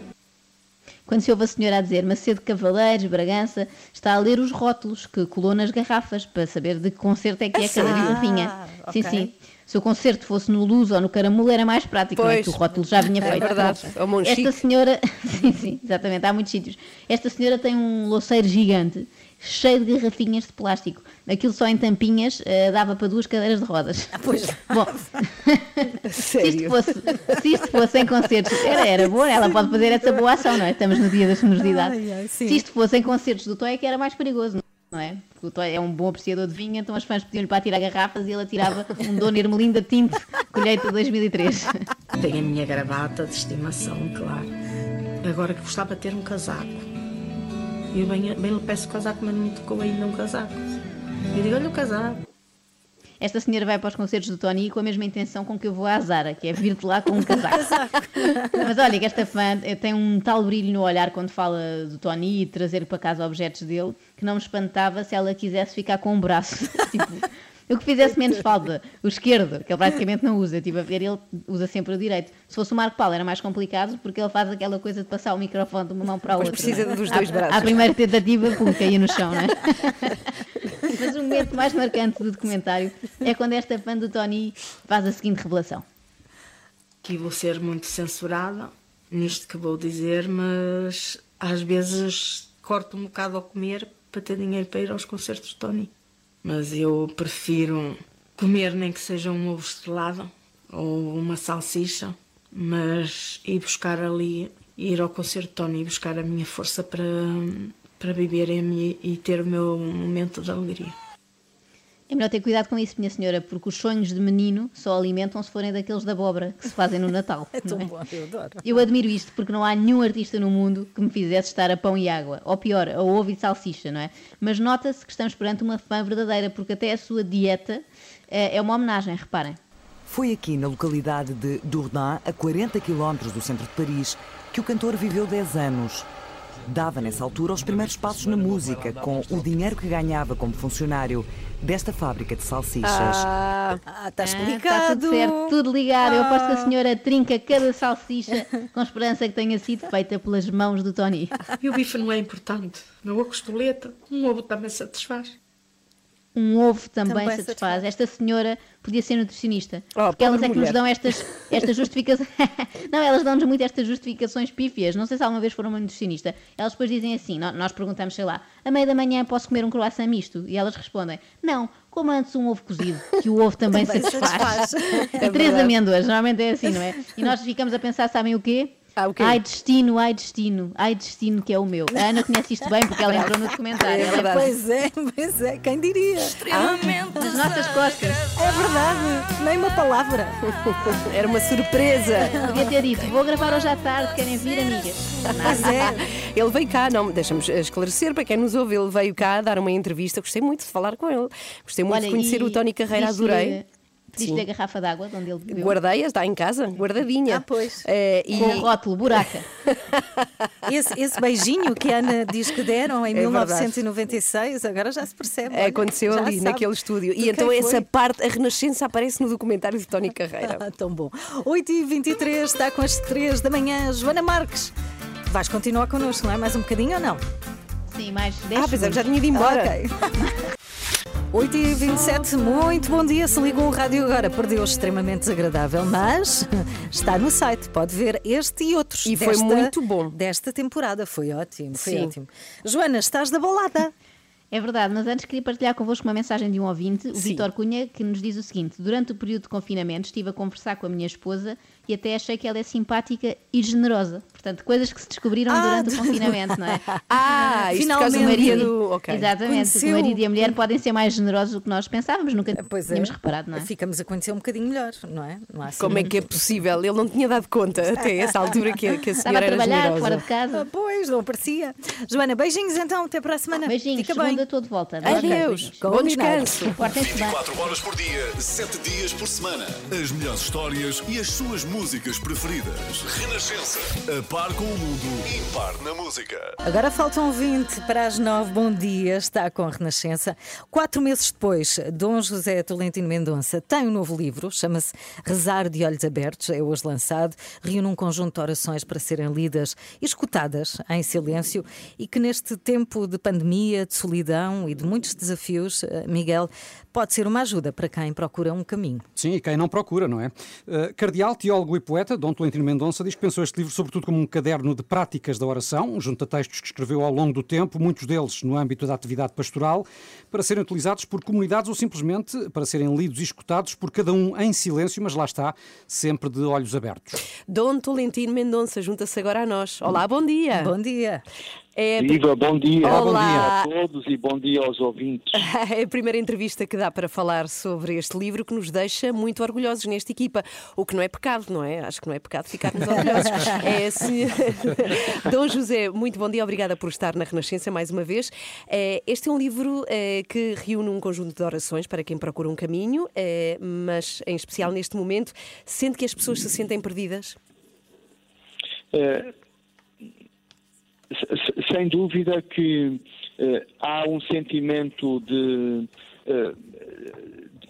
S7: Quando se ouve a senhora a dizer Macedo Cavaleiros, Bragança, está a ler os rótulos que colou nas garrafas para saber de que concerto é que é cada
S3: Ah,
S7: garrafinha. Sim, sim. Se o concerto fosse no Luz ou no Caramulo era mais prático, é?
S3: Pois.
S7: que o rótulo já vinha
S3: É
S7: feito.
S3: verdade.
S7: Bom,
S3: Ou Monchique.
S7: Esta senhora, <laughs> sim, sim, exatamente, há muitos sítios. Esta senhora tem um louceiro gigante, cheio de garrafinhas de plástico. Aquilo só em tampinhas eh, dava para duas cadeiras de rodas.
S2: pois.
S7: Bom, <laughs> se isto, fosse, se isto fosse em concertos, era, era boa, ela pode fazer essa boa ação, não é? Estamos no dia da generosidade.
S2: Ai, ai,
S7: se isto fosse em concertos do Toy, é que era mais perigoso, não é? Porque o Toy é um bom apreciador de vinho, então as fãs pediam-lhe para tirar garrafas e ele atirava um Dona Ermelinda Tinte, <laughs> colheita 2003. <laughs>
S15: Tenho a minha gravata de estimação, claro. Agora que gostava de ter um casaco. E eu bem, bem lhe peço casaco, mas não me tocou ainda um casaco. Eu digo, olha o casaco.
S7: Esta senhora vai para os concertos do Tony com a mesma intenção com que eu vou à Zara, que é vir-te lá com um casaco. <laughs> Mas olha, que esta fã eh, tem um tal brilho no olhar quando fala do Tony e trazer para casa objetos dele que não me espantava se ela quisesse ficar com um braço. <laughs> Tipo, o que fizesse menos falta, o esquerdo, que ele praticamente não usa. Estive a ver, ele usa sempre o direito. Se fosse o Marco Paulo era mais complicado porque ele faz aquela coisa de passar o microfone de uma mão para a outra.
S3: precisa
S7: não é?
S3: dos dois
S7: À-
S3: braços.
S7: À primeira tentativa, pum, caía no chão, não é? <laughs> Mas o momento mais marcante do documentário é quando esta fã do Tony faz a seguinte revelação.
S15: Que vou ser muito censurada nisto que vou dizer, mas às vezes corto um bocado ao comer para ter dinheiro para ir aos concertos de Tony. Mas eu prefiro comer nem que seja um ovo estrelado ou uma salsicha, mas ir buscar ali, ir ao concerto de Tony e buscar a minha força para, para viver em mim e ter o meu momento de alegria.
S7: É melhor ter cuidado com isso, minha senhora, porque os sonhos de menino só alimentam se forem daqueles da abóbora que se fazem no Natal. <laughs>
S2: É tão
S7: é?
S2: bom, eu adoro.
S7: Eu admiro isto porque não há nenhum artista no mundo que me fizesse estar a pão e água. Ou pior, a ovo e salsicha, não é? Mas nota-se que estamos perante uma fã verdadeira, porque até a sua dieta eh, é uma homenagem, reparem.
S16: Foi aqui na localidade de Dourdan, a 40 km do centro de Paris, que o cantor viveu 10 anos. Dava nessa altura os primeiros passos na música, com o dinheiro que ganhava como funcionário desta fábrica de salsichas.
S2: Ah, está
S7: Está tudo certo, tudo ligado. Eu aposto que a senhora trinca cada salsicha com esperança que tenha sido feita pelas mãos do Tony.
S15: E o bife não é importante. Não a costoleta, um ovo também satisfaz.
S7: Um ovo também,
S15: Também
S7: satisfaz. Esta senhora podia ser nutricionista.
S3: Oh,
S7: porque elas é que nos
S3: mulher.
S7: dão estas, estas justificações. <laughs> não, elas dão-nos muito estas justificações pífias. Não sei se alguma vez foram uma nutricionista. Elas depois dizem assim: nó- nós perguntamos, sei lá, a meia da manhã posso comer um croissant misto? E elas respondem: não, coma antes um ovo cozido, que o ovo também,
S2: Também
S7: satisfaz.
S2: satisfaz.
S7: E <laughs>
S2: É
S7: Três
S2: verdade.
S7: amêndoas, normalmente é assim, não é? E nós ficamos a pensar, sabem o quê?
S3: Quê?
S7: Ai destino, ai destino, ai destino que é o meu. A Ana conhece isto bem porque ela entrou no documentário. Ela
S2: Pois é, pois é, quem diria?
S7: Nas nossas costas.
S2: É verdade, nem uma palavra.
S3: Era uma surpresa.
S7: Podia ter dito, vou gravar hoje à tarde, querem vir, amigas?
S3: Pois é. Ele veio cá, não, deixa-me esclarecer para quem nos ouve, ele veio cá dar uma entrevista. Gostei muito de falar com ele. Gostei muito de conhecer
S7: e
S3: o Tony Carreira, adorei.
S7: Pediste-lhe a
S3: Sim.
S7: garrafa de água de onde ele bebeu.
S3: Guardei-a, está em casa, guardadinha. Ah,
S2: pois.
S7: Com o rótulo, buraca. <laughs>
S2: Esse, esse beijinho que a Ana diz que deram em
S3: É verdade.
S2: 1996, agora já se percebe.
S3: É, aconteceu ali,
S2: sabe
S3: naquele estúdio. E
S2: quem
S3: então
S2: foi.
S3: essa parte, a Renascença, aparece no documentário de Tony Carreira. <laughs>
S2: Ah, tão bom. 8h23, está com as 3 da manhã. Joana Marques, vais continuar connosco, não é? Mais um bocadinho ou não?
S7: Sim, mais 10
S3: Ah, pensava já tinha ido embora.
S2: Ok. <laughs> 8 e 27 muito bom dia. Se ligou o rádio agora, perdeu extremamente desagradável, mas está no site, pode ver este e outros.
S3: E foi muito bom.
S2: Desta temporada, foi ótimo, foi
S3: Sim.
S2: ótimo. Joana, estás da balada.
S7: É verdade, mas antes queria partilhar convosco uma mensagem de um ouvinte, o
S3: Sim.
S7: Vitor Cunha, que nos diz o seguinte: Durante o período de confinamento estive a conversar com a minha esposa e até achei que ela é simpática e generosa. Portanto, coisas que se descobriram
S2: Ah,
S7: durante
S2: de-
S7: o confinamento, não é? <laughs>
S3: Ah, isto por causa do
S2: Finalmente.
S3: marido. Ok.
S7: Exatamente,
S2: Conheceu-
S7: o marido e a mulher podem ser mais generosos do que nós pensávamos, nunca
S2: Pois é.
S7: tínhamos reparado, não é?
S2: Ficamos a conhecer um bocadinho melhor, não é? Não assim
S3: Como é que é possível? Ele não tinha dado conta até essa altura que, a- que a
S7: Estava
S3: senhora
S7: a
S3: era
S7: trabalhar
S3: generosa.
S7: fora de casa.
S2: Ah, pois, não aparecia. Joana, beijinhos então, até para a semana.
S7: Beijinhos,
S2: Fica
S7: segunda
S2: bem.
S7: estou de volta.
S3: Adeus. Bom
S2: Combinado.
S3: descanso.
S7: Portem-se bem.
S1: 24 horas por dia, 7 dias por semana. As melhores histórias e as suas músicas preferidas. Renascença. A par com o mundo, impar na música.
S2: Agora faltam 20 para as 9. Bom dia, está com a Renascença. Quatro meses depois, Dom José Tolentino Mendonça tem um novo livro, chama-se Rezar de Olhos Abertos, é hoje lançado. Reúne um conjunto de orações para serem lidas e escutadas em silêncio e que neste tempo de pandemia, de solidão e de muitos desafios, eh, Miguel, pode ser uma ajuda para quem procura um caminho.
S8: Sim, e quem não procura, não é? Uh, Cardeal, teólogo e poeta, Dom Tolentino Mendonça, diz que pensou este livro sobretudo como um caderno de práticas da oração, junto a textos que escreveu ao longo do tempo, muitos deles no âmbito da atividade pastoral, para serem utilizados por comunidades ou simplesmente para serem lidos e escutados por cada um em silêncio, mas lá está, sempre de olhos abertos.
S3: Dom Tolentino Mendonça junta-se agora a nós. Olá, bom dia.
S2: Bom dia.
S3: É,
S17: Viva, bom dia.
S3: Olá.
S17: Bom dia a <laughs> todos e bom dia aos ouvintes.
S3: é a primeira entrevista que dá para falar sobre este livro que nos deixa muito orgulhosos nesta equipa. O que não é pecado, não é? Acho que não é pecado ficarmos orgulhosos. <laughs> É. <laughs> Dom José, muito bom dia, obrigada por estar na Renascença mais uma vez. É, Este é um livro é, que reúne um conjunto de orações para quem procura um caminho, é, mas em especial neste momento, sente que as pessoas se sentem perdidas?
S17: Se- sem dúvida que eh, há um sentimento de, eh,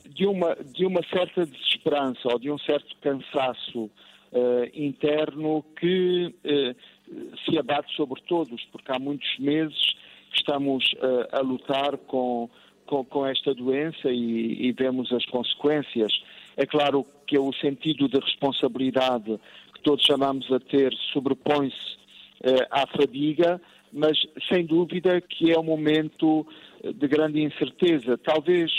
S17: de, uma, de uma certa desesperança ou de um certo cansaço eh, interno que se abate sobre todos, porque há muitos meses que estamos a lutar com, com, com esta doença e, e vemos as consequências. É claro que o sentido de responsabilidade que todos chamamos a ter sobrepõe-se eh, à fadiga, mas sem dúvida que é um momento eh, de grande incerteza. Talvez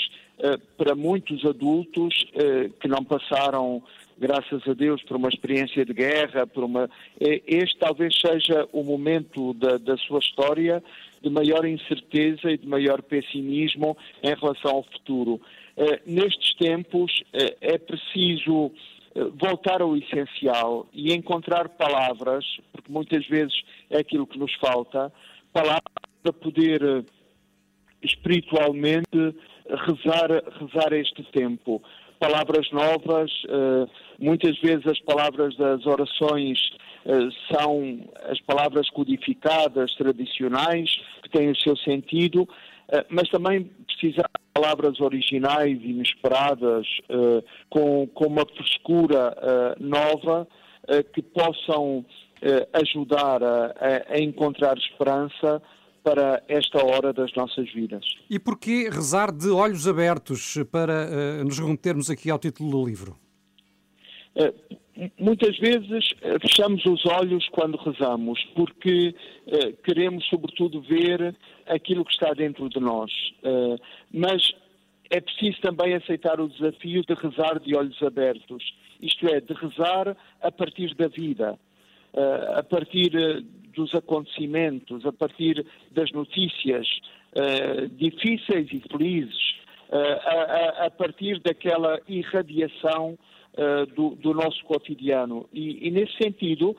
S17: eh, para muitos adultos eh, que não passaram, graças a Deus, por uma experiência de guerra, por uma, eh, este talvez seja o momento da, da sua história de maior incerteza e de maior pessimismo em relação ao futuro. Eh, nestes tempos é preciso voltar ao essencial e encontrar palavras, porque muitas vezes é aquilo que nos falta, palavras para poder eh, espiritualmente rezar, rezar este tempo. Palavras novas, eh, muitas vezes as palavras das orações eh, são as palavras codificadas, tradicionais, que têm o seu sentido, eh, mas também precisar de palavras originais, inesperadas, eh, com, com uma frescura eh, nova, eh, que possam eh, ajudar a, a- encontrar esperança para esta hora das nossas vidas.
S8: E porquê rezar de olhos abertos para eh, nos remetermos aqui ao título do livro?
S17: Eh, Muitas vezes eh, fechamos os olhos quando rezamos, porque eh, queremos, sobretudo, ver aquilo que está dentro de nós. Eh, mas é preciso também aceitar o desafio de rezar de olhos abertos, isto é, de rezar a partir da vida, eh, a partir eh, dos acontecimentos, a partir das notícias eh, difíceis e felizes, a, a- a partir daquela irradiação eh, do, do nosso cotidiano. E, e, nesse sentido,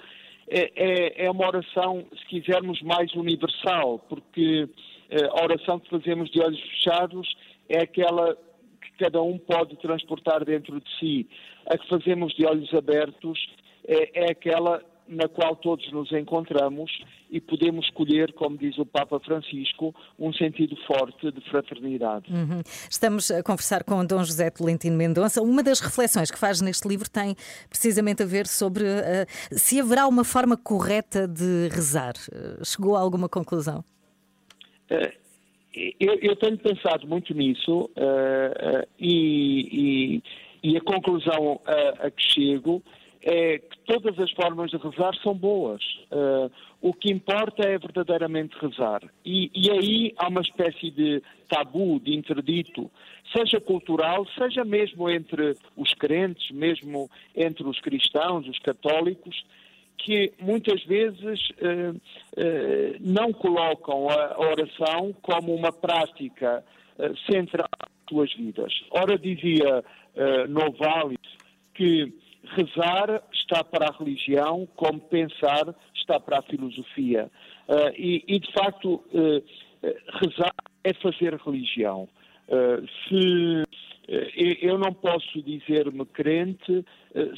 S17: é, é- é uma oração, se quisermos, mais universal, porque eh, a oração que fazemos de olhos fechados é aquela que cada um pode transportar dentro de si. A que fazemos de olhos abertos é, é aquela na qual todos nos encontramos e podemos escolher, como diz o Papa Francisco, um sentido forte de fraternidade.
S2: Uhum. Estamos a conversar com Dom José Tolentino Mendonça. Uma das reflexões que faz neste livro tem precisamente a ver sobre eh, se haverá uma forma correta de rezar. Eh, chegou a alguma conclusão?
S17: Eh, eu, eu tenho pensado muito nisso uh, uh, e, e, e, a conclusão a, a, que chego é que todas as formas de rezar são boas. Uh, o que importa é verdadeiramente rezar. E, e, aí há uma espécie de tabu, de interdito, seja cultural, seja mesmo entre os crentes, mesmo entre os cristãos, os católicos, que muitas vezes uh, uh, não colocam a oração como uma prática central das suas vidas. Ora, dizia uh, Novalis que rezar está para a religião, como pensar está para a filosofia. E, e, de facto, rezar é fazer religião. se eu não posso dizer-me crente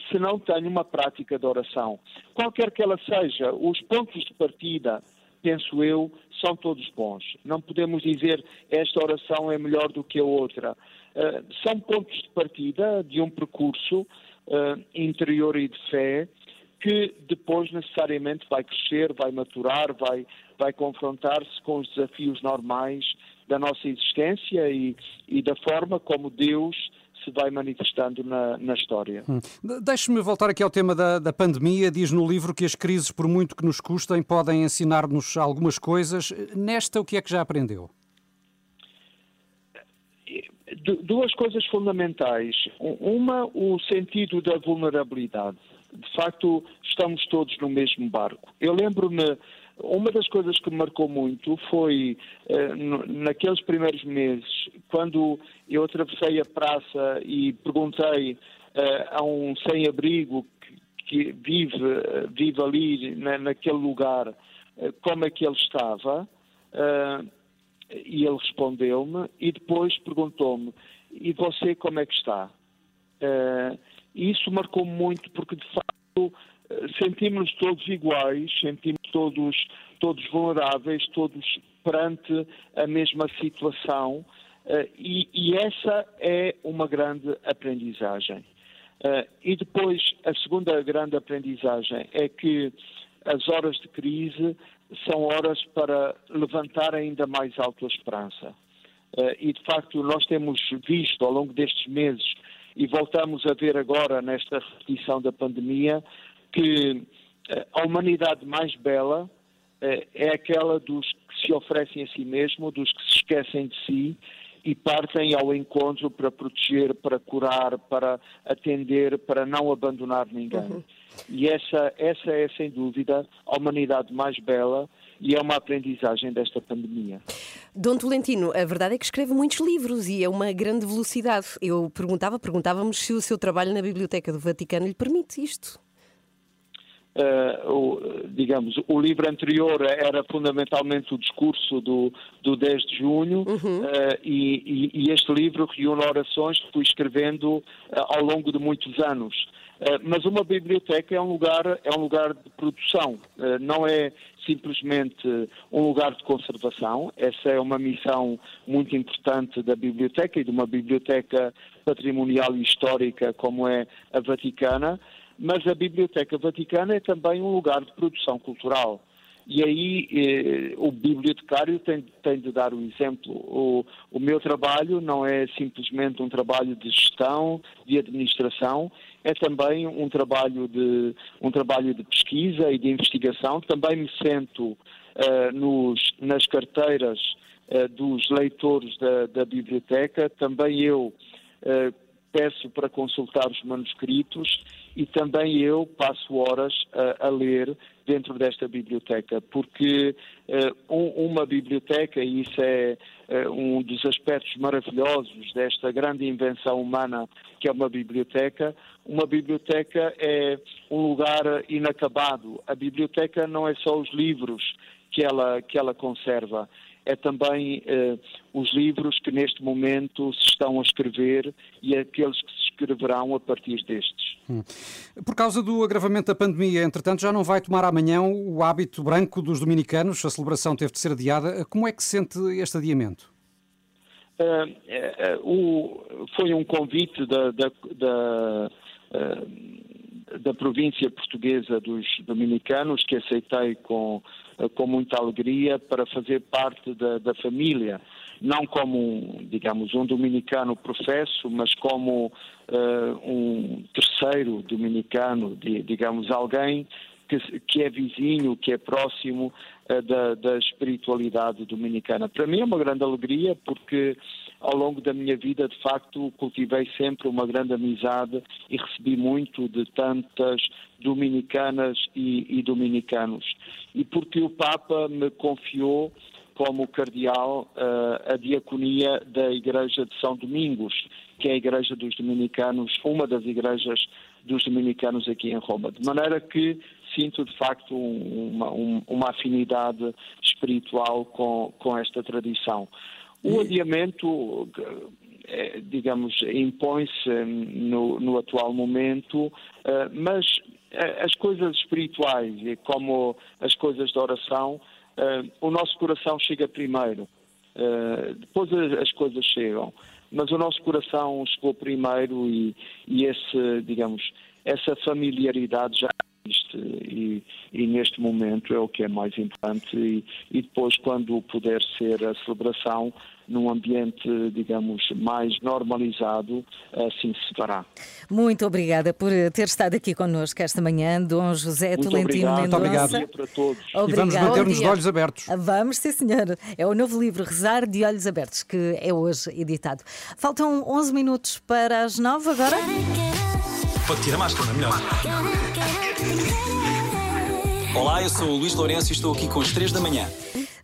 S17: se não tenho uma prática de oração. Qualquer que ela seja, os pontos de partida, penso eu, são todos bons. Não podemos dizer esta oração é melhor do que a outra. Uh, são pontos de partida de um percurso uh, interior e de fé que depois necessariamente vai crescer, vai maturar, vai, vai confrontar-se com os desafios normais da nossa existência e, e da forma como Deus se vai manifestando na, na história. Hum.
S8: Deixe-me voltar aqui ao tema da, da pandemia. Diz no livro que as crises, por muito que nos custem, podem ensinar-nos algumas coisas. Nesta, o que é que já aprendeu?
S17: Duas coisas fundamentais. Uma, o sentido da vulnerabilidade. De facto, estamos todos no mesmo barco. Eu lembro-me uma das coisas que me marcou muito foi eh, naqueles primeiros meses, quando eu atravessei a praça e perguntei eh, a um sem-abrigo que, vive, vive ali na, naquele lugar eh, como é que ele estava, e ele respondeu-me, e depois perguntou-me: e você como é que está? E isso marcou-me muito, porque de facto sentimos-nos todos iguais, sentimos todos, todos vulneráveis, todos perante a mesma situação, uh, e, e, essa é uma grande aprendizagem. Uh, e depois, a segunda grande aprendizagem é que as horas de crise são horas para levantar ainda mais alto a esperança. Uh, e, de facto, nós temos visto ao longo destes meses, e voltamos a ver agora nesta repetição da pandemia, que eh, a humanidade mais bela eh, é aquela dos que se oferecem a si mesmo, dos que se esquecem de si e partem ao encontro para proteger, para curar, para atender, para não abandonar ninguém. Uhum. E essa, essa é, sem dúvida, a humanidade mais bela e é uma aprendizagem desta pandemia.
S3: Dom Tolentino, a verdade é que escreve muitos livros e é uma grande velocidade. Eu perguntava, perguntávamos se o seu trabalho na Biblioteca do Vaticano lhe permite isto.
S17: Uh, o, digamos, o livro anterior era fundamentalmente o discurso do, do 10 de junho uhum. uh, e, e, este livro reúne orações que fui escrevendo uh, ao longo de muitos anos. mas uma biblioteca é um lugar, é um lugar de produção, não é simplesmente um lugar de conservação. Essa é uma missão muito importante da biblioteca e de uma biblioteca patrimonial e histórica como é a Vaticana mas a Biblioteca Vaticana é também um lugar de produção cultural. E aí eh, o bibliotecário tem, tem, de dar o exemplo. O, o meu trabalho não é simplesmente um trabalho de gestão, de administração, é também um trabalho de, um trabalho de pesquisa e de investigação. Também me sento uh, nos, nas carteiras uh, dos leitores da, da, biblioteca. Também eu uh, peço para consultar os manuscritos e também eu passo horas a, a ler dentro desta biblioteca, porque uh, um, uma biblioteca, e isso é uh, um dos aspectos maravilhosos desta grande invenção humana que é uma biblioteca, uma biblioteca é um lugar inacabado. A biblioteca não é só os livros que ela, que ela conserva, é também eh, os livros que neste momento se estão a escrever e aqueles que se escreverão a partir destes. Hum.
S8: Por causa do agravamento da pandemia, entretanto, já não vai tomar amanhã o hábito branco dos dominicanos, a celebração teve de ser adiada. Como é que se sente este adiamento?
S17: Uh, uh, uh, o, foi um convite da, da, da da província portuguesa dos dominicanos, que aceitei com, com muita alegria para fazer parte da família. Não como, digamos, um dominicano professo, mas como uh, um terceiro dominicano, digamos, alguém que, que, é vizinho, que é próximo uh, da, da espiritualidade dominicana. Para mim é uma grande alegria porque ao longo da minha vida, de facto, cultivei sempre uma grande amizade e recebi muito de tantas dominicanas e, e dominicanos. E porque o Papa me confiou como cardeal uh, a diaconia da Igreja de São Domingos, que é a Igreja dos Dominicanos, uma das igrejas dos dominicanos aqui em Roma. De maneira que sinto de facto uma, uma afinidade espiritual com, com esta tradição. O adiamento, eh, digamos, impõe-se no, no, atual momento, eh, mas eh, as coisas espirituais, como as coisas de oração, o nosso coração chega primeiro. Depois as coisas chegam. Mas o nosso coração chegou primeiro e, e esse, digamos, essa familiaridade já existe e, e, neste momento é o que é mais importante e, e, depois quando puder ser a celebração num ambiente, digamos, mais normalizado, assim se fará.
S2: Muito obrigada por ter estado aqui connosco esta manhã, Dom José
S17: Muito
S2: Tolentino
S17: obrigado.
S2: Mendonça.
S8: Muito
S17: obrigado. para todos.
S2: Obrigado.
S8: E vamos manter-nos de olhos abertos.
S2: Vamos, sim senhor. É o novo livro Rezar de Olhos Abertos, que é hoje editado. Faltam 11 minutos para as 9 agora.
S5: Pode tirar a máscara, não é melhor? Olá, eu sou o Luís Lourenço e estou aqui com as 3 da manhã.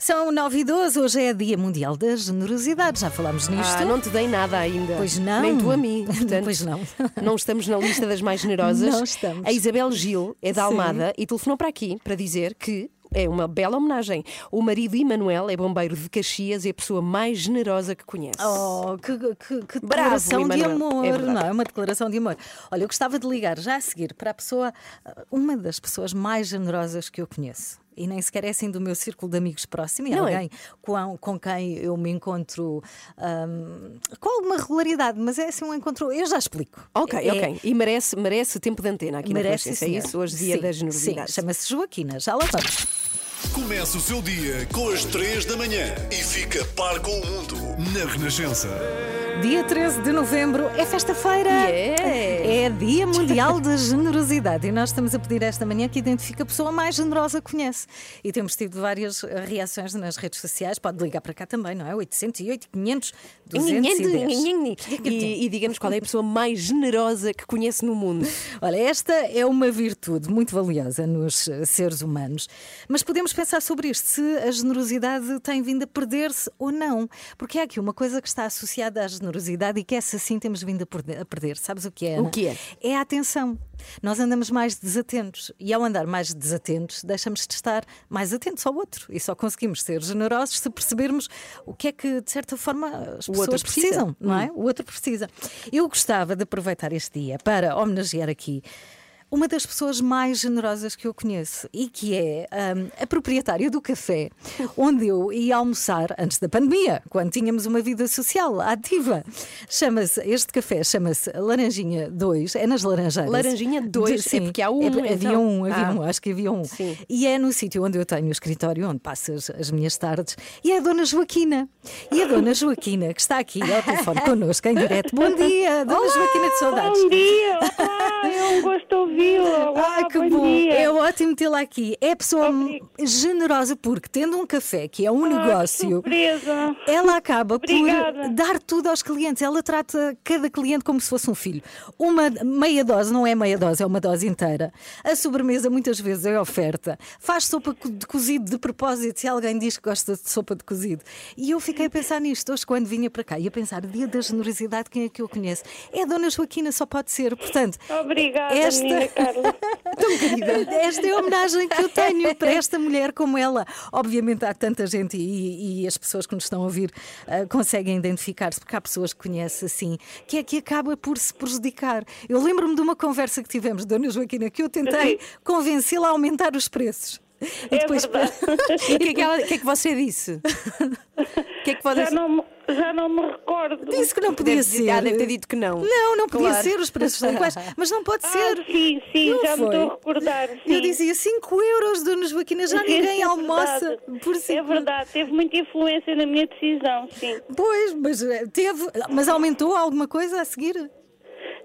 S2: São 9 e 12, hoje é Dia Mundial da Generosidade, já falámos nisto.
S3: Ah, não te dei nada ainda.
S2: Pois não.
S3: Nem tu a mim. <laughs> Portanto,
S2: pois não. <laughs>
S3: Não estamos na lista das mais generosas.
S2: Não estamos.
S3: A Isabel Gil é da
S2: Sim.
S3: Almada e telefonou para aqui para dizer que é uma bela homenagem. O marido Emanuel é bombeiro de Caxias e é a pessoa mais generosa que conhece.
S2: Oh, que, que, que
S3: Bravo,
S2: declaração de amor,
S3: É
S2: não é? Uma declaração de amor. Olha, eu gostava de ligar já a seguir para a pessoa, uma das pessoas mais generosas que eu conheço. E nem sequer é assim do meu círculo de amigos próximo, é
S3: Não é?
S2: alguém com, com quem eu me encontro hum, com alguma regularidade, mas é assim um encontro. Eu já explico.
S3: Ok,
S2: É-
S3: ok. E merece, merece tempo de antena aqui
S2: Merece,
S3: na Renascença. É isso, hoje dia
S2: Sim,
S3: da generosidade.
S2: Sim, chama-se Joaquina. Já lá vamos.
S1: Começa o seu dia com as 3 da manhã e fica par com o mundo na Renascença.
S2: Dia 13 de novembro é festa-feira. É Dia Mundial da Generosidade. E nós estamos a pedir esta manhã que identifique a pessoa mais generosa que conhece. E temos tido várias eh, reações nas redes sociais. Pode ligar para cá também, não é? 808 500 210.
S3: E, e diga-nos qual é a pessoa mais generosa que conhece no mundo.
S2: Olha, esta é uma virtude muito valiosa nos eh, seres humanos. Mas podemos pensar sobre isto, se a generosidade tem vindo a perder-se ou não. Porque há aqui uma coisa que está associada à generosidade e que essa sim temos vindo a perder. a perder. Sabes o que é?
S3: O que é?
S2: É a atenção. Nós andamos mais desatentos e ao andar mais desatentos, deixamos de estar mais atentos ao outro e só conseguimos ser generosos se percebermos o que é que, de certa forma, as
S3: O
S2: pessoas
S3: precisa.
S2: precisam, não é?
S3: Hum.
S2: O outro precisa. Eu gostava de aproveitar este dia para homenagear aqui uma das pessoas mais generosas que eu conheço e que é hum, a proprietária do café <laughs> onde eu ia almoçar antes da pandemia, quando tínhamos uma vida social ativa. Chama-se, este café chama-se Laranjinha 2, é nas Laranjeiras.
S3: Laranjinha 2,
S2: De-
S3: é porque há um,
S2: é por- havia
S3: então.
S2: um, havia
S3: Ah.
S2: um, acho que havia um.
S3: Sim.
S2: E é no sítio onde eu tenho o escritório, onde passo as, as minhas tardes, e é a Dona Joaquina. E a Dona Joaquina, que está aqui ao telefone <laughs> connosco em direto. Bom dia, Dona
S10: Olá,
S2: Joaquina de Saudades.
S10: Bom dia! Olá, é um gosto ouvi-la. <laughs>
S2: Ai, que
S10: bom,
S2: bom! É ótimo tê-la aqui. É pessoa generosa porque, tendo um café que é um
S10: Ah,
S2: negócio, ela acaba
S10: Obrigada.
S2: por dar tudo aos clientes. Ela trata cada cliente como se fosse um filho. Uma meia dose não é meia dose, é uma dose inteira. A sobremesa muitas vezes é oferta. Faz sopa de cozido de propósito se alguém diz que gosta de sopa de cozido. E eu fiquei a pensar nisto hoje quando vinha para cá e a pensar, dia da generosidade, quem é que eu conheço? É a Dona Joaquina, só pode ser. Portanto,
S10: Obrigada,
S2: esta...
S10: Carla. <laughs>
S2: Tão querida. Esta é a homenagem que eu tenho <laughs> para esta mulher como ela. Obviamente há tanta gente e, e as pessoas que nos estão a ouvir ah, conseguem identificar-se, porque há pessoas que conhecem assim, que é que acaba por se prejudicar. Eu lembro-me de uma conversa que tivemos, Dona Joaquina, que eu tentei convencê-la a aumentar os preços. E depois-
S10: verdade.
S3: E <laughs> o que, é que ela- que é que você disse? Que é que você
S10: Já não, me- já não me recordo.
S2: Disse que não podia
S3: Deve-
S2: ser.
S3: ah, deve ter dito que não.
S2: Não, não podia
S3: Claro.
S2: ser, os preços são iguais. Mas não pode ser.
S10: Ah, sim, sim,
S2: Não
S10: já me
S2: foi?
S10: estou a recordar.
S2: Eu
S10: sim.
S2: dizia 5 euros, Dona Joaquina, já
S10: Sim, <laughs>
S2: ninguém
S10: é
S2: almoça
S10: verdade.
S2: por
S10: É
S2: 5
S10: verdade, teve muita influência na minha decisão, sim.
S2: Pois, mas eh, teve. Mas aumentou alguma coisa a seguir?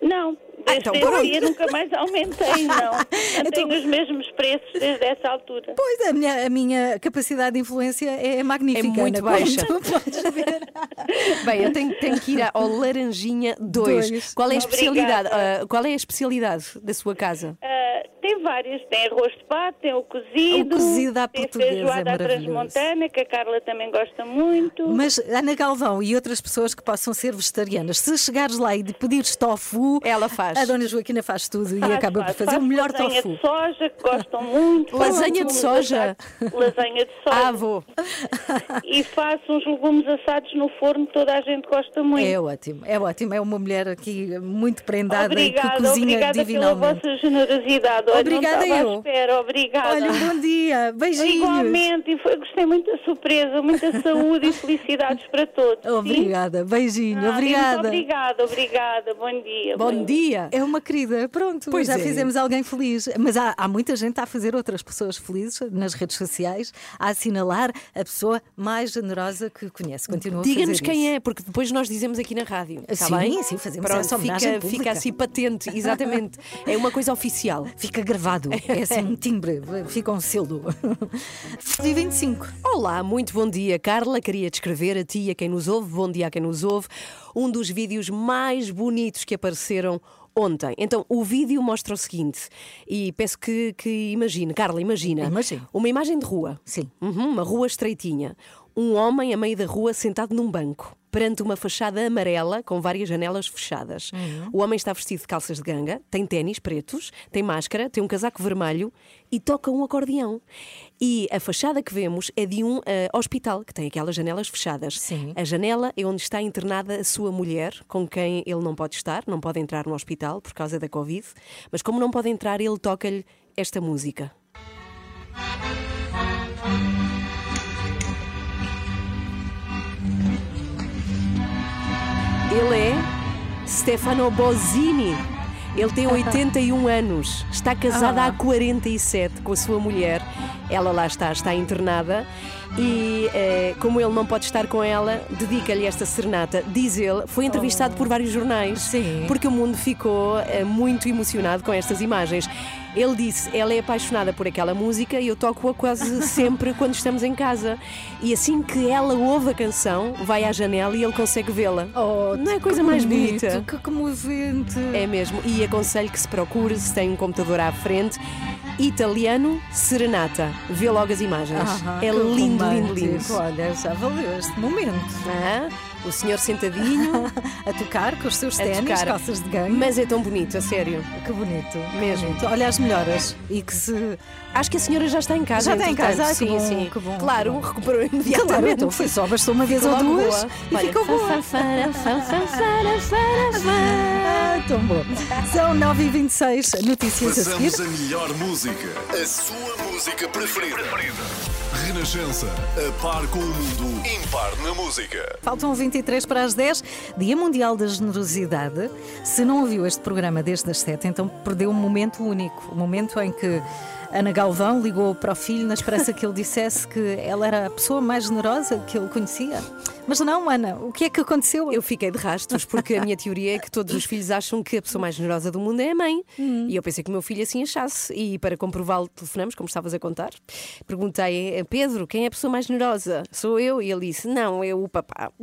S10: Não, desde
S3: então
S10: esse dia nunca mais aumentei, não. <laughs> Mantenho os mesmos preços desde essa altura.
S2: Pois, a minha, a minha capacidade de influência é magnífica.
S3: É muito
S2: Ana, como
S3: baixa.
S2: tu podes ver. <laughs>
S3: Bem, eu tenho, tenho que ir ao Laranjinha 2.
S2: Dois.
S3: Qual é a especialidade? Ah, qual é a especialidade da sua casa?
S10: Ah, tem várias, tem arroz de pato, tem o cozido,
S2: O cozido à
S10: tem
S2: portuguesa é
S10: feijoada à
S2: maravilhoso.
S10: transmontana, que a Carla também gosta muito.
S2: Mas Ana Galvão e outras pessoas que possam ser vegetarianas, se chegares lá e pedires tofu,
S3: ela faz.
S2: A Dona Joaquina faz tudo e
S10: Faz,
S2: acaba
S10: faz,
S2: por fazer
S10: faz
S2: o melhor
S10: lasanha
S2: tofu.
S10: de soja, que gostam muito. <laughs>
S3: Lasanha de soja?
S10: assados- Lasanha de soja.
S3: Ah, vou. <laughs>
S10: E faço uns legumes assados no forno, toda a gente gosta muito.
S2: É ótimo, é ótimo. É uma mulher aqui muito prendada
S10: Obrigada,
S2: e que cozinha
S10: obrigada pela
S2: divinalmente.
S10: vossa generosidade. Olha,
S2: Obrigada eu.
S10: espera, obrigada.
S2: Olha, um bom dia, beijinhos.
S10: Igualmente, e foi, gostei muito da surpresa, muita saúde e <laughs> felicidades para todos. sim?
S2: Obrigada, beijinho,
S10: Ah,
S2: obrigada.
S10: Obrigada, obrigada. Bom dia.
S3: Bom dia.
S2: É uma querida, pronto,
S3: Pois
S2: já
S3: é.
S2: fizemos alguém feliz. Mas há, há muita gente a fazer outras pessoas felizes nas redes sociais, a assinalar a pessoa mais generosa que conhece. Continua a
S3: Diga-nos quem
S2: isso.
S3: é, porque depois nós dizemos aqui na rádio. Está
S2: Sim,
S3: bem?
S2: sim, fazemos
S3: Pronto,
S2: essa homenagem
S3: fica,
S2: pública.
S3: fica assim patente, exatamente. <laughs> É uma coisa oficial.
S2: Fica gravado, é assim um <laughs> timbre, fica um selo. E 25.
S3: Olá, muito bom dia. Carla, queria descrever a ti e a quem nos ouve, bom dia a quem nos ouve, um dos vídeos mais bonitos que apareceram ontem. Então, o vídeo mostra o seguinte, e peço que, que imagine, Carla, imagina.
S2: Imagino.
S3: Uma imagem de rua.
S2: Sim.
S3: Uhum, uma rua estreitinha. Um homem a meio da rua sentado num banco, perante uma fachada amarela com várias janelas fechadas. O homem está vestido de calças de ganga, tem ténis pretos, tem máscara, tem um casaco vermelho e toca um acordeão. E a fachada que vemos é de um eh, hospital que tem aquelas janelas fechadas.
S2: Sim.
S3: A janela é onde está internada a sua mulher, com quem ele não pode estar, não pode entrar no hospital por causa da Covid, mas como não pode entrar, ele toca-lhe esta música. Ele é Stefano Bozzini. Ele tem 81 anos, está casado
S2: Ah.
S3: há 47 com a sua mulher. Ela lá está, está internada. E eh, como ele não pode estar com ela, dedica-lhe esta serenata. Diz ele, foi entrevistado por vários jornais,
S2: Sim.
S3: porque o mundo ficou eh, muito emocionado com estas imagens. Ele disse, ela é apaixonada por aquela música e eu toco-a quase <laughs> sempre quando estamos em casa. E assim que ela ouve a canção, vai à janela e ele consegue vê-la. não é a coisa
S2: Oh,
S3: mais
S2: bonito,
S3: bonita?
S2: Que comovente.
S3: É mesmo. E aconselho que se procure, se tem um computador à frente, italiano Serenata. Vê logo as imagens. É lindo, lindo,
S2: romântico.
S3: lindo.
S2: Olha, já valeu este momento.
S3: Ah, o senhor sentadinho
S2: a tocar com os seus
S3: a
S2: ténis, calças de ganho.
S3: Mas é tão bonito, a sério.
S2: Que bonito.
S3: Mesmo.
S2: bonito. Olha as melhoras. E que se.
S3: Acho que a senhora já está em casa.
S2: Já está em casa? Que
S3: sim,
S2: bom,
S3: sim.
S2: que bom,
S3: claro,
S2: que bom.
S3: recuperou imediatamente.
S2: Claro, então foi só, bastou uma vez
S3: Ficou
S2: ou duas
S3: boa.
S2: e
S3: Olha,
S2: ficou boa. Ah, tão bom. São 9h26, notícias a
S1: Passamos
S2: seguir.
S1: a melhor música, a sua música preferida. Renascença, a par com o mundo, impar na música.
S2: Faltam 23 para as 10, Dia Mundial da Generosidade. Se não ouviu este programa desde as 7, então perdeu um momento único. O momento em que Ana Galvão ligou para o filho na esperança que ele dissesse que ela era a pessoa mais generosa que ele conhecia. Mas não, Ana, o que é que aconteceu?
S3: Eu fiquei de rastros, porque a minha teoria é que todos os filhos acham que a pessoa mais generosa do mundo é a mãe.
S2: Hum.
S3: E eu pensei que o meu filho assim achasse. E para comprová-lo, telefonamos, como estavas a contar. Perguntei a Pedro quem é a pessoa mais generosa? Sou eu? E ele disse: Não, é o papá. <laughs>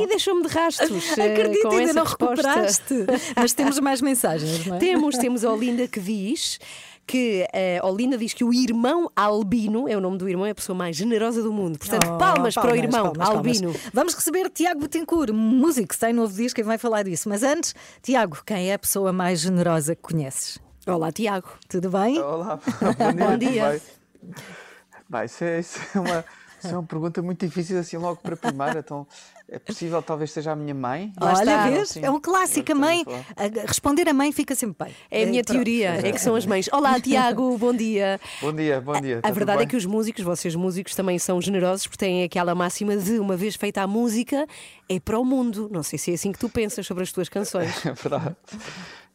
S3: E deixou-me de rastros. <laughs> eh,
S2: Acredito,
S3: com
S2: ainda
S3: essa
S2: não
S3: resposta.
S2: recuperaste. <laughs> Mas temos mais mensagens, não é?
S3: Temos, temos a Olinda que diz que a Olinda diz que o irmão Albino, é o nome do irmão, é a pessoa mais generosa do mundo. Portanto,
S2: Oh,
S3: palmas, para o irmão
S2: palmas, palmas.
S3: Albino.
S2: Vamos receber Tiago Betancourt, músico, que tem novo disco e vai falar disso. Mas antes, Tiago, quem é a pessoa mais generosa que conheces?
S3: Olá, Tiago.
S2: Tudo bem?
S18: Olá, <laughs> bom dia.
S3: Bom dia.
S18: Vai, vai, isso é, isso é uma, Isso é uma pergunta muito difícil assim logo para a primeira. Então, é possível, talvez seja a minha mãe.
S2: Olha, vês? É um clássico. A mãe, a- responder a mãe fica sempre bem.
S3: É a minha
S2: Pronto.
S3: teoria, é que são as mães. Olá, <laughs> Tiago, bom dia.
S18: Bom dia, bom dia.
S3: A verdade é que os músicos, vocês músicos, também são generosos porque têm aquela máxima de uma vez feita a música, é para o mundo. Não sei se é assim que tu pensas sobre as tuas canções. <laughs>
S18: É verdade.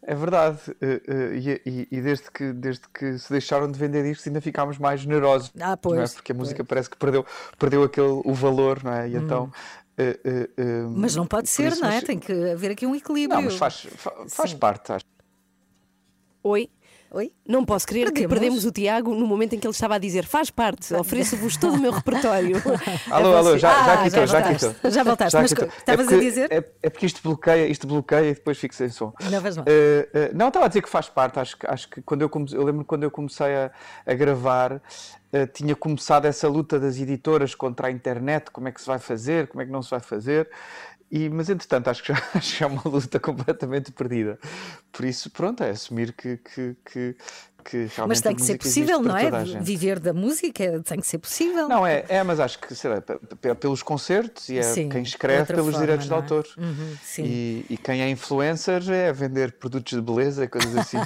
S18: É verdade. Eh, eh, E, e- e desde, que, desde que se deixaram de vender discos ainda ficámos mais generosos.
S2: Ah,
S18: não é?
S2: pois,
S18: Porque a música parece que perdeu, perdeu aquele, o valor, não é? E então. eh, eh, eh,
S2: Hum. Mas não pode ser,
S18: isso,
S2: não é?
S18: mas-
S2: Tem que haver aqui um equilíbrio.
S18: Não, mas faz, fa- faz parte. Acho.
S3: Oi?
S2: Oi?
S3: Não posso crer que
S2: Perdemos?
S3: perdemos o Tiago no momento em que ele estava a dizer faz parte, ofereço-vos todo o meu repertório. <laughs>
S18: Alô,
S3: É
S18: alô, já, já
S3: Ah,
S18: aqui estou, já aqui
S3: voltaste.
S18: estou.
S2: Já voltaste, mas estavas a
S18: porque-
S2: dizer?
S18: É, é porque isto bloqueia, isto bloqueia e depois fico sem som.
S2: Não faz mal.
S18: Eh, eh, não, estava a dizer que faz parte. Acho, que- acho que quando eu, comecei, eu lembro quando eu comecei a, a gravar, eh, tinha começado essa luta das editoras contra a internet: como é que se vai fazer, como é que não se vai fazer. E, mas entretanto, acho que, já, <laughs> acho que é uma luta completamente perdida. Por isso, pronto, é assumir que, que, que, que realmente
S2: Mas tem que ser possível, não é? Viver da música tem que ser possível.
S18: Não, é, é, mas acho que sei lá, pe- pe- pelos concertos e é
S2: Sim,
S18: quem
S2: de
S18: escreve pelos
S2: forma,
S18: direitos de
S2: é?
S18: autor.
S2: Uhum, sim.
S18: E, e quem é influencer é vender produtos de beleza, coisas assim.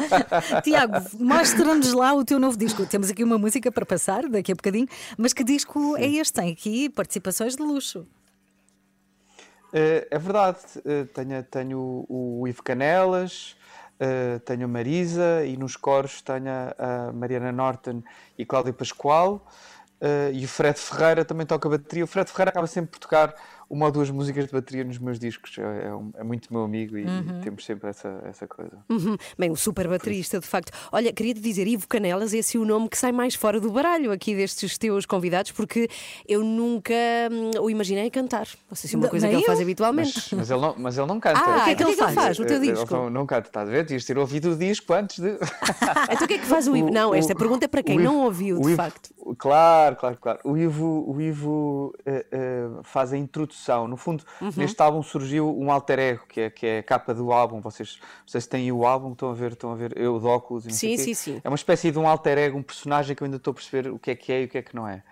S18: <laughs>
S2: Tiago, mostra-nos lá o teu novo disco. Temos aqui uma música para passar daqui a bocadinho, mas que disco é este? Tem aqui participações de luxo.
S18: Eh, é verdade, eh, tenho, tenho o, Ivo Canelas, eh, tenho a Marisa e nos coros tenho a, Mariana Norton e Cláudia Pascoal. e o Fred Ferreira também toca bateria. O Fred Ferreira acaba sempre por tocar uma ou duas músicas de bateria nos meus discos. É, é um- é muito meu amigo e
S3: Uhum.
S18: temos sempre essa, essa coisa.
S3: Uhum. Bem, um super baterista, de facto. Olha, queria te dizer, Ivo Canelas, esse é o nome que sai mais fora do baralho aqui destes teus convidados, porque eu nunca hum, o imaginei cantar. Não sei se é uma
S2: Não,
S3: coisa que
S2: nem
S3: ele faz habitualmente.
S18: Mas, mas ele não, mas ele não canta.
S3: Ah, o que é que ele faz? O teu
S18: Ele
S3: disco?
S18: não, não canta, estás a ver? Tinhas ter ouvido o disco antes de. <laughs>
S3: Então o que é que faz o Ivo? Não, esta pergunta é para quem
S18: o Ivo-
S3: não ouviu,
S18: o
S3: de
S18: Ivo-
S3: facto.
S18: Claro, claro, claro. O Ivo, o Ivo eh, eh, faz a introdução. No fundo,
S3: Uhum.
S18: neste álbum surgiu um alter ego, que é, que é a capa do álbum. Vocês, vocês têm o álbum, estão a ver, estão a ver eu de óculos e não
S3: Sim, sim, sim.
S18: É uma espécie de um alter ego, um personagem que eu ainda estou a perceber o que é que é e o que é que não é.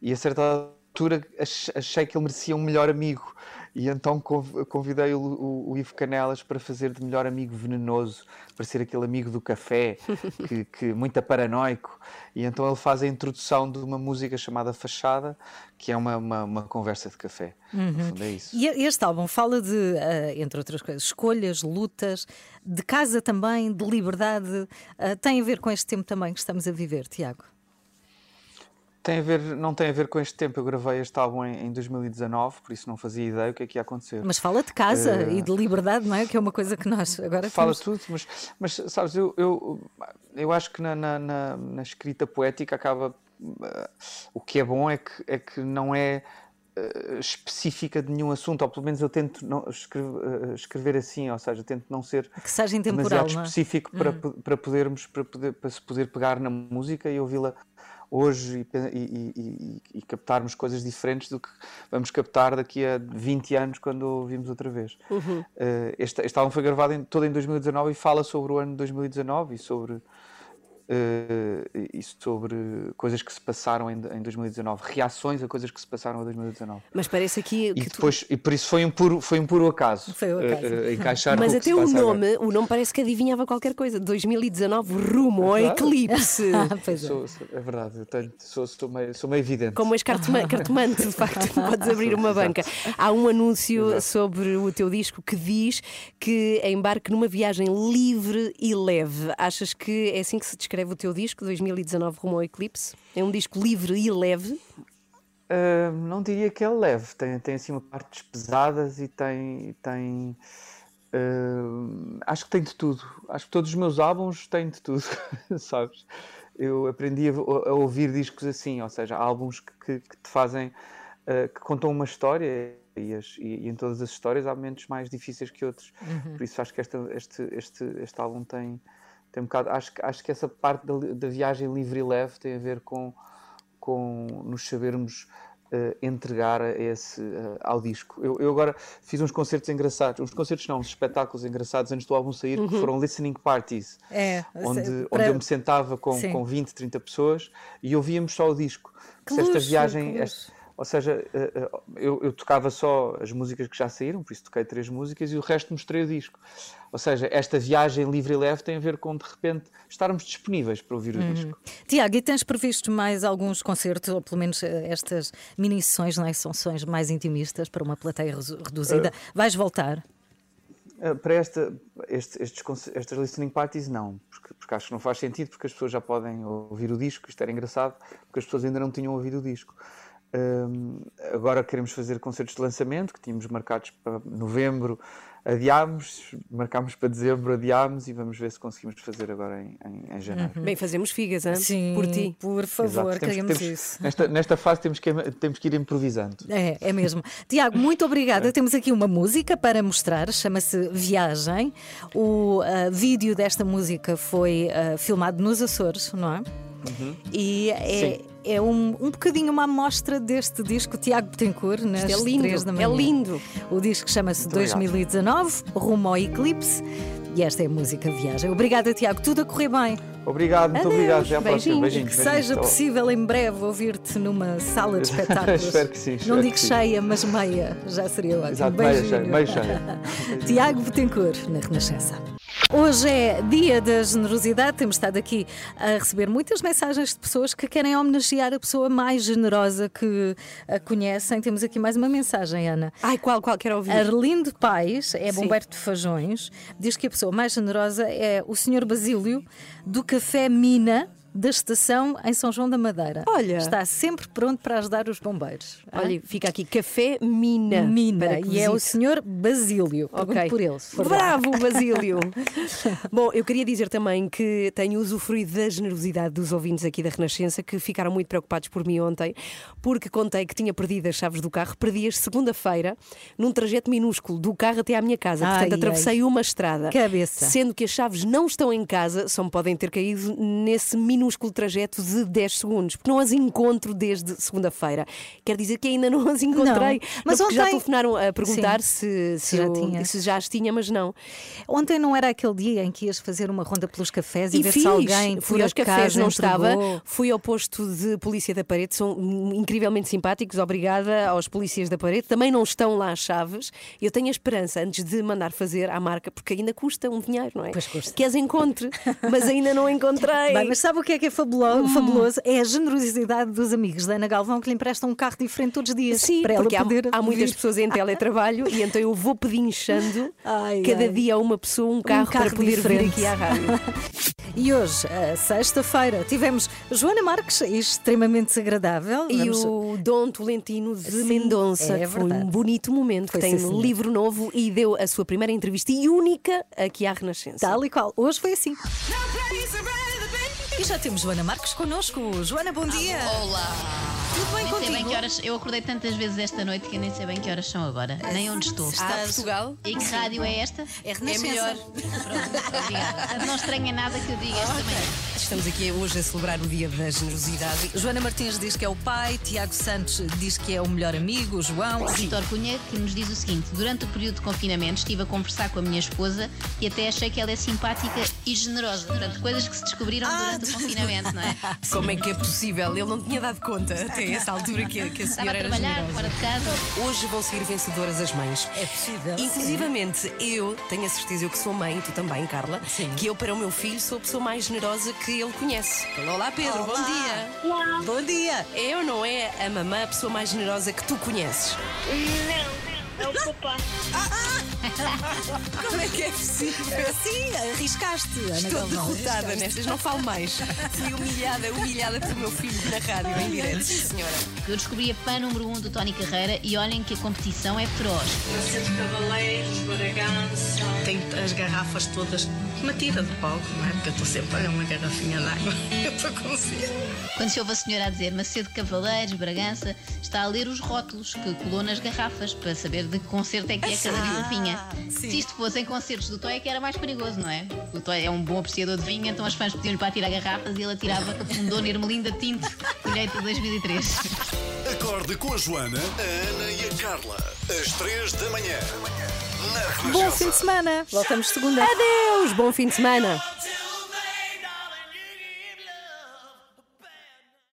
S18: E a certa altura ach- achei que ele merecia um melhor amigo. E então conv- convidei o, o- o Ivo Canelas para fazer de melhor amigo venenoso, para ser aquele amigo do café, <laughs> que, que muito paranoico. E então ele faz a introdução de uma música chamada Fachada, que é uma, uma, uma conversa de café. No
S2: Uhum.
S18: fundo, é isso.
S2: E este álbum fala de, eh, entre outras coisas, escolhas, lutas, de casa também, de liberdade. Eh, tem a ver com este tempo também que estamos a viver, Tiago?
S18: Tem a ver, não tem a ver com este tempo. Eu gravei este álbum em, em 2019, por isso não fazia ideia o que é que ia acontecer.
S2: Mas fala de casa
S18: Eh,
S2: e de liberdade, não é? Que é uma coisa que nós agora
S18: Fala
S2: temos.
S18: tudo, mas, mas sabes, eu, eu, eu acho que na, na, na- na escrita poética acaba. eh, o que é bom é que, é que não é eh, específica de nenhum assunto, ou pelo menos eu tento não, escrever, escrever assim, ou seja, tento não ser
S2: Que seja intemporal,
S18: demasiado
S2: é?
S18: específico para,
S2: Hum.
S18: para, podermos, para, poder, para se poder pegar na música e ouvi-la hoje e, e- e- e- captarmos coisas diferentes do que vamos captar daqui a 20 anos quando ouvimos outra vez.
S3: Uhum.
S18: Eh, este, este álbum foi gravado em, todo em 2019 e fala sobre o ano de 2019 e sobre, e sobre coisas que se passaram em, em 2019, reações a coisas que se passaram em 2019.
S3: Mas parece aqui
S18: E,
S3: que tu...
S18: depois, e por isso foi um puro, foi um puro acaso,
S2: Foi um acaso.
S18: eh, eh, encaixar
S3: Mas até o
S18: agora.
S3: nome, o nome parece que adivinhava qualquer coisa. 2019 rumo ao
S18: Claro.
S3: eclipse. <laughs> <laughs>
S2: Pois é.
S18: Sou- é verdade, eu tenho- sou, sou, meio, sou meio evidente.
S3: Como és cartoma- <laughs> cartomante, de facto, podes abrir uma banca. Há um anúncio sobre o teu disco que diz que embarque numa viagem livre e leve. Achas que é assim que se descreve o teu disco, 2019 rumo ao eclipse? É um disco livre e leve?
S18: Uh, não diria que é leve, tem, tem assim uma partes pesadas e tem. tem uh, acho que tem de tudo. Acho que todos os meus álbuns têm de tudo, <laughs> sabes? Eu aprendi a, a ouvir discos assim, ou seja, álbuns que, que- que te fazem. uh, que contam uma história e, as- e- e em todas as histórias há momentos mais difíceis que outros.
S2: Uhum.
S18: Por isso acho que esta- este, este, este álbum tem, tem um bocado. Acho, que- acho que essa parte da, da viagem livre e leve tem a ver com, com nos sabermos uh, entregar a esse, uh, ao disco. Eu, eu, agora fiz uns concertos engraçados, uns concertos não, uns espetáculos engraçados antes do álbum sair, uhum. que foram listening parties,
S2: é,
S18: onde, para... onde eu me sentava com, com 20, 30 pessoas e ouvíamos só o disco.
S2: Que
S18: esta
S2: luxo,
S18: viagem, esta, ou seja, eu, eu, tocava só as músicas que já saíram, por isso toquei três músicas e o resto mostrei o disco. Ou seja, esta viagem livre e leve tem a ver com, de repente, estarmos disponíveis para ouvir o
S2: uhum.
S18: disco.
S2: Tiago, e tens previsto mais alguns concertos, ou pelo menos eh, estas mini-sessões, não é? São sessões mais intimistas para uma plateia reduzida. Uh, Vais voltar?
S18: Uh, para esta, este, estes, estas listening parties, não, porque, porque acho que não faz sentido, porque as pessoas já podem ouvir o disco, isto era engraçado, porque as pessoas ainda não tinham ouvido o disco. Um, agora queremos fazer concertos de lançamento que tínhamos marcados para novembro, adiámos, marcámos para dezembro, adiámos e vamos ver se conseguimos fazer agora em, em, em janeiro.
S3: Uhum. Bem, fazemos figas, hein?
S2: Sim,
S3: por ti.
S2: Por favor,
S18: temos,
S2: queremos
S18: temos,
S2: isso.
S18: Nesta, nesta fase temos que, temos que ir improvisando.
S2: É, é mesmo. Tiago, muito obrigada. É. Temos aqui uma música para mostrar, chama-se Viagem. O uh, vídeo desta música foi uh, filmado nos Açores, não é?
S18: Uhum.
S2: E é, é um, um bocadinho uma amostra deste disco Tiago Betancourt nas
S3: Isto é lindo,
S2: 3 da manhã.
S3: É lindo.
S2: O disco chama-se 2019, Rumo ao Eclipse. E esta é a música Viagem. Obrigada, Tiago. Tudo a correr bem.
S18: Obrigado, muito
S2: Adeus.
S18: obrigado. Até à próxima.
S2: Beijinhos. Que seja possível em breve ouvir-te numa sala de <laughs> espetáculos.
S18: espero que sim.
S2: Não digo cheia, mas meia. Já seria ótimo.
S18: Exato, meia cheia. Meia cheia. <laughs>
S2: Tiago Betancourt, na Renascença. Hoje é dia da generosidade. Temos estado aqui a receber muitas mensagens de pessoas que querem homenagear a pessoa mais generosa que a conhecem. Temos aqui mais uma mensagem, Ana.
S3: Ai, qual, qual? Quero ouvir.
S2: Arlindo Pais, é bombeiro de Fajões, diz que a pessoa mais generosa é o Sr. Basílio do Café Mina da estação em São João da Madeira.
S3: Olha.
S2: Está sempre pronto para ajudar os bombeiros.
S3: Olha, fica aqui Café Mina.
S2: Mina. E é o senhor Basílio. Pergunto
S3: Ok.
S2: por ele. for
S3: Bravo,
S2: lá.
S3: Basílio! <laughs> Bom, eu queria dizer também que tenho usufruído da generosidade dos ouvintes aqui da Renascença que ficaram muito preocupados por mim ontem, porque contei que tinha perdido as chaves do carro, perdi-as segunda-feira num trajeto minúsculo do carro até à minha casa.
S2: Ai,
S3: Portanto,
S2: ai.
S3: atravessei uma estrada.
S2: Cabeça.
S3: Sendo que as chaves não estão em casa, só me podem ter caído nesse minúsculo trajeto de 10 segundos, porque não as encontro desde segunda-feira. Quer dizer que ainda <laughs> não as encontrei.
S2: Não, mas
S3: Não, porque já
S2: ontem-
S3: telefonaram a perguntar se,
S2: Se
S3: se,
S2: já
S3: eu-
S2: tinha.
S3: se já as tinha, mas não.
S2: Ontem não era aquele dia em que ias fazer uma ronda pelos cafés e,
S3: E
S2: ver
S3: fiz,
S2: se alguém
S3: fui aos cafés, não
S2: entregou.
S3: estava. Fui ao posto de polícia da parede, são incrivelmente simpáticos. Obrigada aos polícias da parede. Também não estão lá as chaves. Eu tenho a esperança, antes de mandar fazer à marca, porque ainda custa um dinheiro, não é?
S2: Pois custa.
S3: Que as encontre, mas ainda não <laughs> encontrei.
S2: Bem, mas sabe o que é que é fabulo- fabuloso? É a generosidade dos amigos da Ana Galvão que lhe emprestam um carro diferente todos os dias.
S3: Sim,
S2: para ela
S3: porque há,
S2: poder
S3: há muitas pessoas em teletrabalho e então eu vou pedinchando <laughs>
S2: Ai,
S3: cada
S2: ai.
S3: dia a uma pessoa um carro,
S2: carro
S3: para poder
S2: diferente.
S3: vir aqui à rádio. <laughs>
S2: E hoje, sexta-feira, tivemos Joana Marques, extremamente desagradável.
S3: E
S2: Vamos-
S3: o Dom Tolentino de
S2: Sim,
S3: Mendonça,
S2: é
S3: que foi um bonito momento,
S2: Foi,
S3: que tem
S2: sim,
S3: um livro novo e deu a sua primeira entrevista e única aqui à Renascença.
S2: Tal e qual. Hoje foi assim. E já temos Joana Marques connosco. Joana, bom dia.
S7: Olá.
S2: Tudo bem
S7: Nem sei
S2: contigo?
S7: bem que horas. Eu acordei tantas vezes esta noite que nem sei bem que horas são agora. Nem onde estou.
S3: Ah, Portugal?
S7: E que rádio é esta?
S2: É
S7: É melhor. Pronto, obrigada. Não estranha nada que eu diga esta manhã.
S19: Estamos aqui hoje a celebrar o Dia da Generosidade.
S20: Joana Martins diz que é o pai, Tiago Santos diz que é o melhor amigo, o João.
S7: Vitor Cunha que nos diz o seguinte: durante o período de confinamento estive a conversar com a minha esposa e até achei que ela é simpática e generosa. Portanto, coisas que se descobriram durante o confinamento, não é? <laughs>
S19: Como é que é possível? Ele não tinha dado conta até essa altura que, a- que a
S7: Estava a
S19: senhora era
S7: trabalhar
S19: generosa.
S7: fora de casa.
S19: Hoje vão sair vencedoras as mães.
S20: É possível.
S19: Inclusivamente, eu tenho a certeza, eu que sou mãe, e tu também, Carla, que eu para o meu filho sou a pessoa mais generosa que ele conhece. Olá, Pedro, bom dia.
S20: Olá. Bom dia.
S19: É ou não é a mamã a pessoa mais generosa que tu conheces?
S10: Não, é o papá.
S19: Como é que é possível?
S20: Sim, arriscaste, Ana
S19: Estou
S20: Galvão.
S19: derrotada
S20: arriscaste.
S19: nestas, não falo mais. Fui humilhada, humilhada pelo meu filho na rádio em direto. Sim, senhora.
S7: Eu descobri a fã número 1 um do Tony Carreira e olhem que a competição é feroz.
S15: Cavaleiros, Bragança. Tem as garrafas todas. Me tira do palco, não é? Porque eu estou sempre a uma garrafinha de água. <laughs> Eu estou com sede.
S7: Quando se ouve a senhora a dizer Macedo Cavaleiros, Bragança, está a ler os rótulos que colou nas garrafas para saber de que concerto é que é cada
S20: Ah,
S7: vinha.
S20: sim.
S7: Se isto fossem concertos do Toy é que era mais perigoso, não é? O Toy é um bom apreciador de vinho, então as fãs pediam-lhe para tirar garrafas e ele atirava um Dona Ermelinda Tinto, colheita de 2003.
S1: Acorde com a Joana, a Ana e a Carla. Às três da manhã. Na
S2: Bom fim de semana. Voltamos segunda.
S3: Adeus, bom fim de semana.